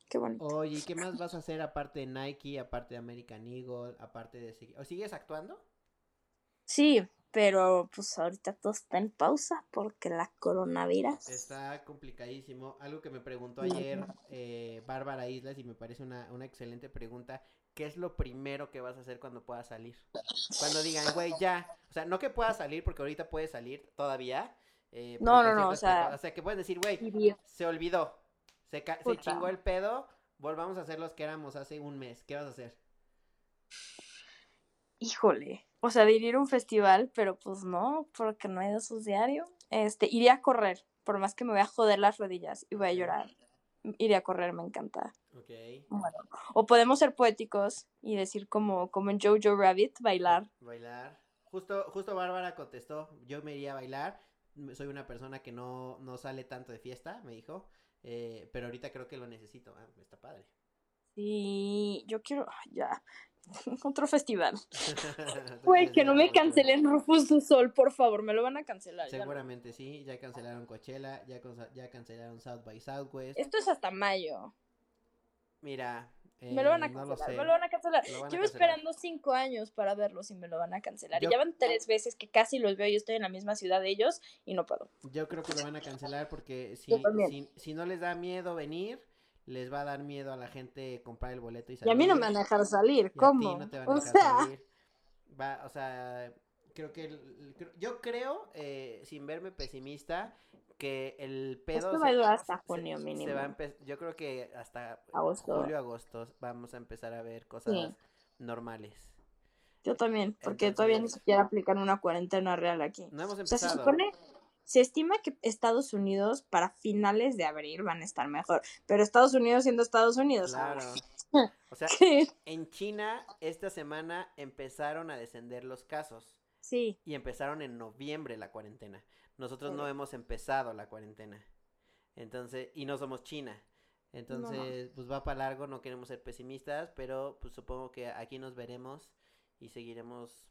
Qué bonito. Oye, ¿y qué más vas a hacer aparte de Nike, aparte de American Eagle, aparte de... seguir- ¿O sigues actuando? Sí, pero pues ahorita todo está en pausa porque la coronavirus. Está complicadísimo. Algo que me preguntó ayer eh, Bárbara Islas y me parece una, una excelente pregunta. ¿Qué es lo primero que vas a hacer cuando puedas salir? Cuando digan, güey, ya. O sea, no que puedas salir porque ahorita puedes salir todavía. eh, No, no, no, o sea- O sea, que puedes decir, güey, se olvidó. Se, ca- se chingó el pedo. Volvamos a ser los que éramos hace un mes. ¿Qué vas a hacer? Híjole. O sea, de ir a un festival, pero pues no, porque no hay de esos diarios. Este, iría a correr, por más que me voy a joder las rodillas y voy a llorar. Iría a correr, me encanta. Ok. Bueno, o podemos ser poéticos y decir como, como en Jojo Rabbit, bailar. Bailar. Justo, justo Bárbara contestó, yo me iría a bailar. Soy una persona que no, no sale tanto de fiesta, me dijo. eh, pero ahorita creo que lo necesito. Ah, está padre. Sí, yo quiero, ya, (laughs) otro festival. (laughs) Güey, que no me cancelen Rufus du Sol, por favor, me lo van a cancelar. ya no. Seguramente sí, ya cancelaron Coachella, ya, cancelaron South by Southwest. Esto es hasta mayo. Mira, eh, Me lo van a no cancelar, lo sé. me lo van a cancelar. Van a Llevo cancelar. esperando cinco años para verlos y me lo van a cancelar. Yo- Y ya van tres veces que casi los veo y estoy en la misma ciudad de ellos y no puedo. Yo creo que lo van a cancelar porque si, si no les da miedo venir, les va a dar miedo a la gente comprar el boleto y Y salir. a mí no me van a dejar salir, y ¿cómo? no te van a O dejar sea, salir. Va, o sea, creo que el- yo creo, eh, sin verme pesimista, que el pedo esto se- va a durar hasta se- junio se mínimo. va a yo creo que hasta Agosto. julio agosto vamos a empezar a ver cosas normales. Yo también, porque todavía ni siquiera aplican una cuarentena real aquí. No hemos O sea, se empezado. supone, se estima que Estados Unidos para finales de abril van a estar mejor, pero Estados Unidos siendo Estados Unidos. Claro. (laughs) O sea, en China esta semana empezaron a descender los casos. Sí, Y empezaron en noviembre la cuarentena. Nosotros no hemos empezado la cuarentena. Entonces, y no somos China. Entonces, pues va para largo, no queremos ser pesimistas, pero pues supongo que aquí nos veremos y seguiremos.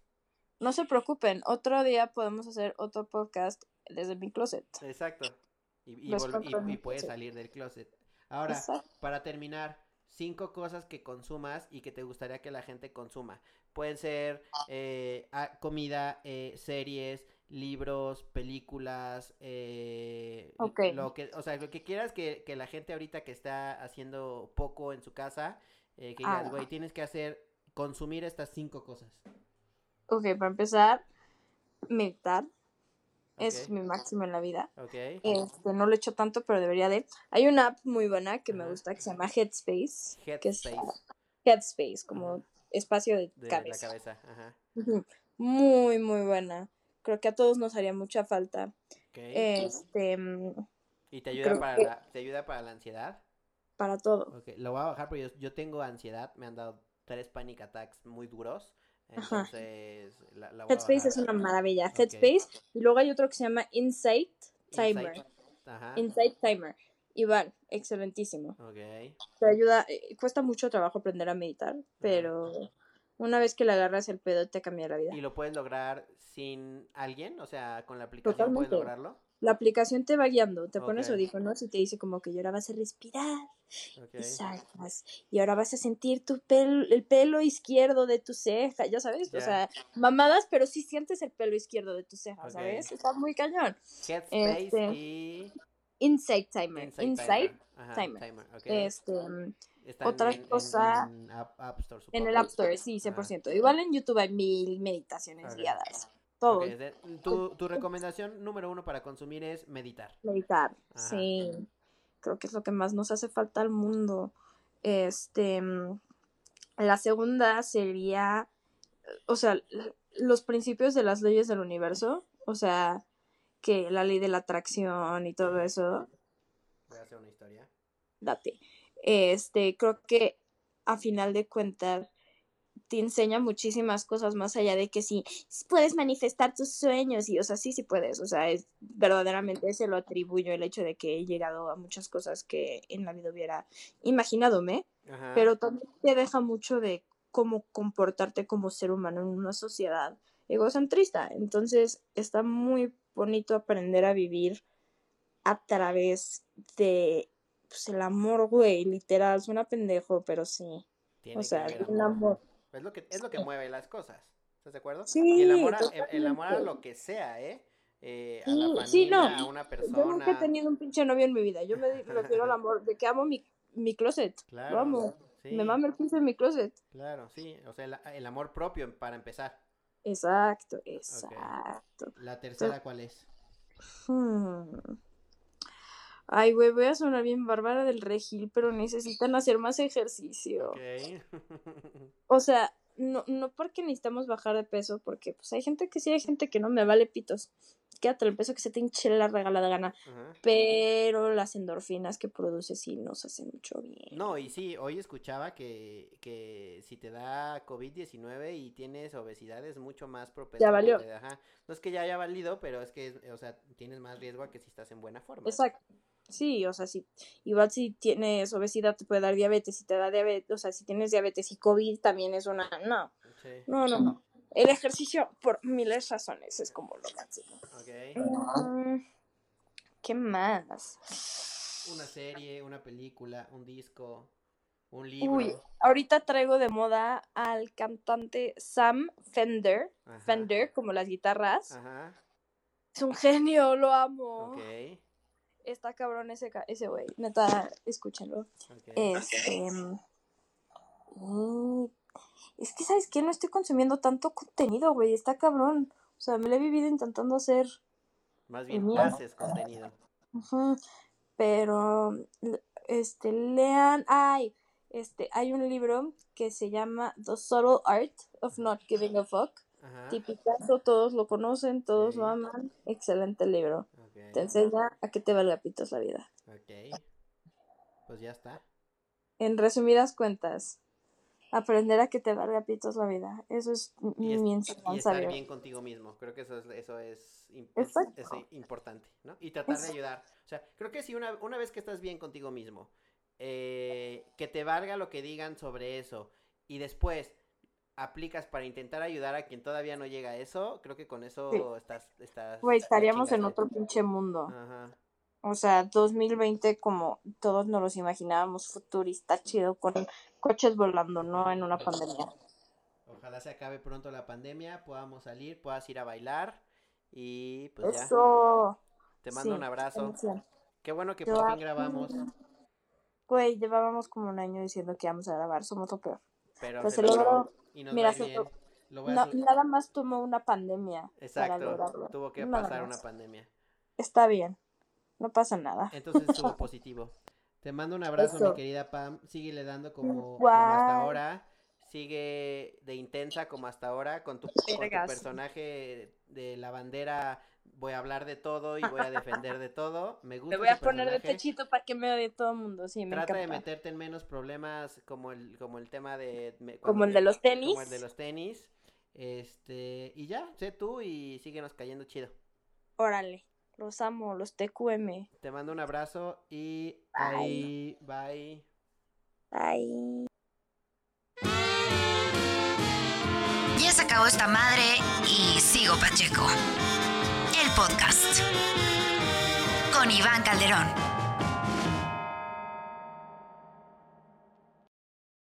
no se preocupen, otro día podemos hacer otro podcast desde mi closet. Exacto. Y, y, puedes salir del closet. Ahora, Exacto. para terminar, cinco cosas que consumas y que te gustaría que la gente consuma. Pueden ser eh, ah, comida, eh, series, libros, películas, eh, Ok. lo que, o sea, lo que quieras que, que la gente ahorita que está haciendo poco en su casa, eh, que digas, Haga. güey, tienes que hacer, consumir estas cinco cosas. Ok, para empezar, meditar. Es mi máximo en la vida. Ok. Este, no lo he hecho tanto, pero debería de. Hay una app muy buena que me gusta que se llama Headspace. Que es Headspace. Headspace, como espacio de, De cabeza. la cabeza. Ajá. Muy, muy buena. Creo que a todos nos haría mucha falta. Ok. Este, mm, ¿Y te ayuda para que- la, te ayuda para la ansiedad? para todo. Lo voy a bajar porque yo, yo tengo ansiedad, me han dado tres panic attacks muy duros, Ajá. entonces la, Headspace es una maravilla. Headspace. Y luego hay otro que se llama Insight Timer. Insight. Ajá, Insight Timer. Igual, excelentísimo. ok, Te ayuda, eh, cuesta mucho trabajo aprender a meditar, pero una vez que le agarras el pedo te cambia la vida. ¿y lo puedes lograr sin alguien? O sea, con la aplicación puedes lograrlo, La aplicación te va guiando, te pones Ok. audífonos y te dice como que y ahora vas a respirar y sacas y ahora vas a sentir tu pelo, el pelo izquierdo de tu ceja, ya sabes, o sea, mamadas, pero sí sientes el pelo izquierdo de tu ceja. ¿sabes? Está muy cañón. Headspace este, y Insight Timer, Insight, Insight, Timer, Ajá, Timer. este, otra en- cosa- en App, App Store, en el. App Store, sí, 100%. Igual en YouTube hay mil meditaciones guiadas, todo. De- tu, tu recomendación número uno para consumir es meditar. Meditar, Ajá. sí. Creo que es lo que más nos hace falta al mundo. Este, mm, la segunda sería, o sea, los principios de las leyes del universo, o sea, que la ley de la atracción y todo eso, Voy a hacer una historia. date. Este, creo que a final de cuentas te enseña muchísimas cosas más allá de que si puedes manifestar tus sueños y, o sea, sí, sí puedes, o sea, es, verdaderamente se lo atribuyo el hecho de que he llegado a muchas cosas que en la vida hubiera imaginadome, Ajá. pero también te deja mucho de cómo comportarte como ser humano en una sociedad egocentrista. Entonces, está muy bonito aprender a vivir a través de pues, el amor, güey, literal, suena pendejo, pero sí. Tiene O sea, el amor. Es lo que, es lo que mueve las cosas. ¿Estás de acuerdo? Sí, y el amor, a, el- amor a lo que sea, ¿eh? Eh, a la familia, sí, no. a una persona. Yo nunca he tenido un pinche novio en mi vida. Yo me refiero al amor, de que amo mi, mi closet. Claro. Lo amo. sí, Me mama el pinche de mi closet. Claro, sí. O sea, el, el amor propio para empezar. Exacto, exacto. La tercera, ¿cuál es? Hmm. Ay, güey, voy a sonar bien bárbara del regil, pero necesitan hacer más ejercicio. Ok. (laughs) O sea, no, no porque necesitamos bajar de peso, porque pues hay gente que sí, hay gente que no, me vale pitos. Quédate el peso que se te hinche la regalada gana. Ajá. Pero las endorfinas que produce sí nos hacen mucho bien. No, y sí, hoy escuchaba que, que si te da COVID-19 y tienes obesidad es mucho más propenso. Ya valió. te- ajá. No es que ya haya valido, pero es que, o sea, tienes más riesgo a que si estás en buena forma. Exacto. Sí, o sea, si, igual si tienes obesidad te puede dar diabetes, si te da diabetes, o sea, si tienes diabetes y COVID también es una, no, Sí. no, no, no. El ejercicio por miles de razones es como lo máximo. Mm, ¿Qué más? Una serie, una película, un disco, un libro. Uy, ahorita traigo de moda al cantante Sam Fender, Ajá. Fender, como las guitarras. Ajá. Es un genio, lo amo. Ok. Está cabrón ese ese güey. Neta, escúchenlo. Este. mm, Es que, ¿sabes qué? No estoy consumiendo tanto contenido, güey. Está cabrón. O sea, me lo he vivido intentando hacer. Más bien Mira. haces contenido. Pero. Este, lean. Ay, este, hay un libro que se llama The Subtle Art of Not Giving a Fuck. Ajá. Tipicazo, todos lo conocen, todos lo aman. Excelente libro. Te enseña a que te valga pitos la vida. Ok. Pues ya está. En resumidas cuentas, aprender a que te valga pitos la vida. Eso es mi y estar bien contigo mismo. Creo que eso es, eso es, es- importante, ¿no? Y tratar de ayudar. O sea, creo que si una, una vez que estás bien contigo mismo, eh, que te valga lo que digan sobre eso y después aplicas para intentar ayudar a quien todavía no llega a eso, creo que con eso Sí. estás, estás... Güey, estaríamos en otro pinche mundo. Ajá. O sea, 2020 como todos nos los imaginábamos futurista, chido, con coches volando, no en una pandemia. Ojalá se acabe pronto la pandemia, podamos salir, puedas ir a bailar y pues ya. Eso. Te mando sí, un abrazo. emoción. Qué bueno que por fin grabamos, Güey, llevábamos como un año diciendo que íbamos a grabar, somos lo peor. pero Pues se se logró logró. Y nos Mira, va bien. to- Lo voy a No, nada más tomó una pandemia para Exacto, lograrlo. tuvo que Nada pasar más. una pandemia. Está bien, no pasa nada. Entonces estuvo (laughs) positivo. Te mando un abrazo, mi Eso. querida Pam. Síguele dando como, como hasta ahora. Sigue de intensa como hasta ahora con tu, con tu personaje de la bandera. Voy a hablar de todo y voy a defender de todo. Me (laughs) gusta Me voy a poner de pechito para que me odie todo el mundo, sí, me Trata de meterte en menos problemas como el, como el tema de... me- Como el te- de los tenis. Como el de los tenis. Este, y ya, sé tú y síguenos cayendo chido. Órale, los amo, los TQM. Te mando un abrazo y Bye. ahí, bye. Bye. Acabó esta madre y sigo Pacheco. El podcast. Con Iván Calderón.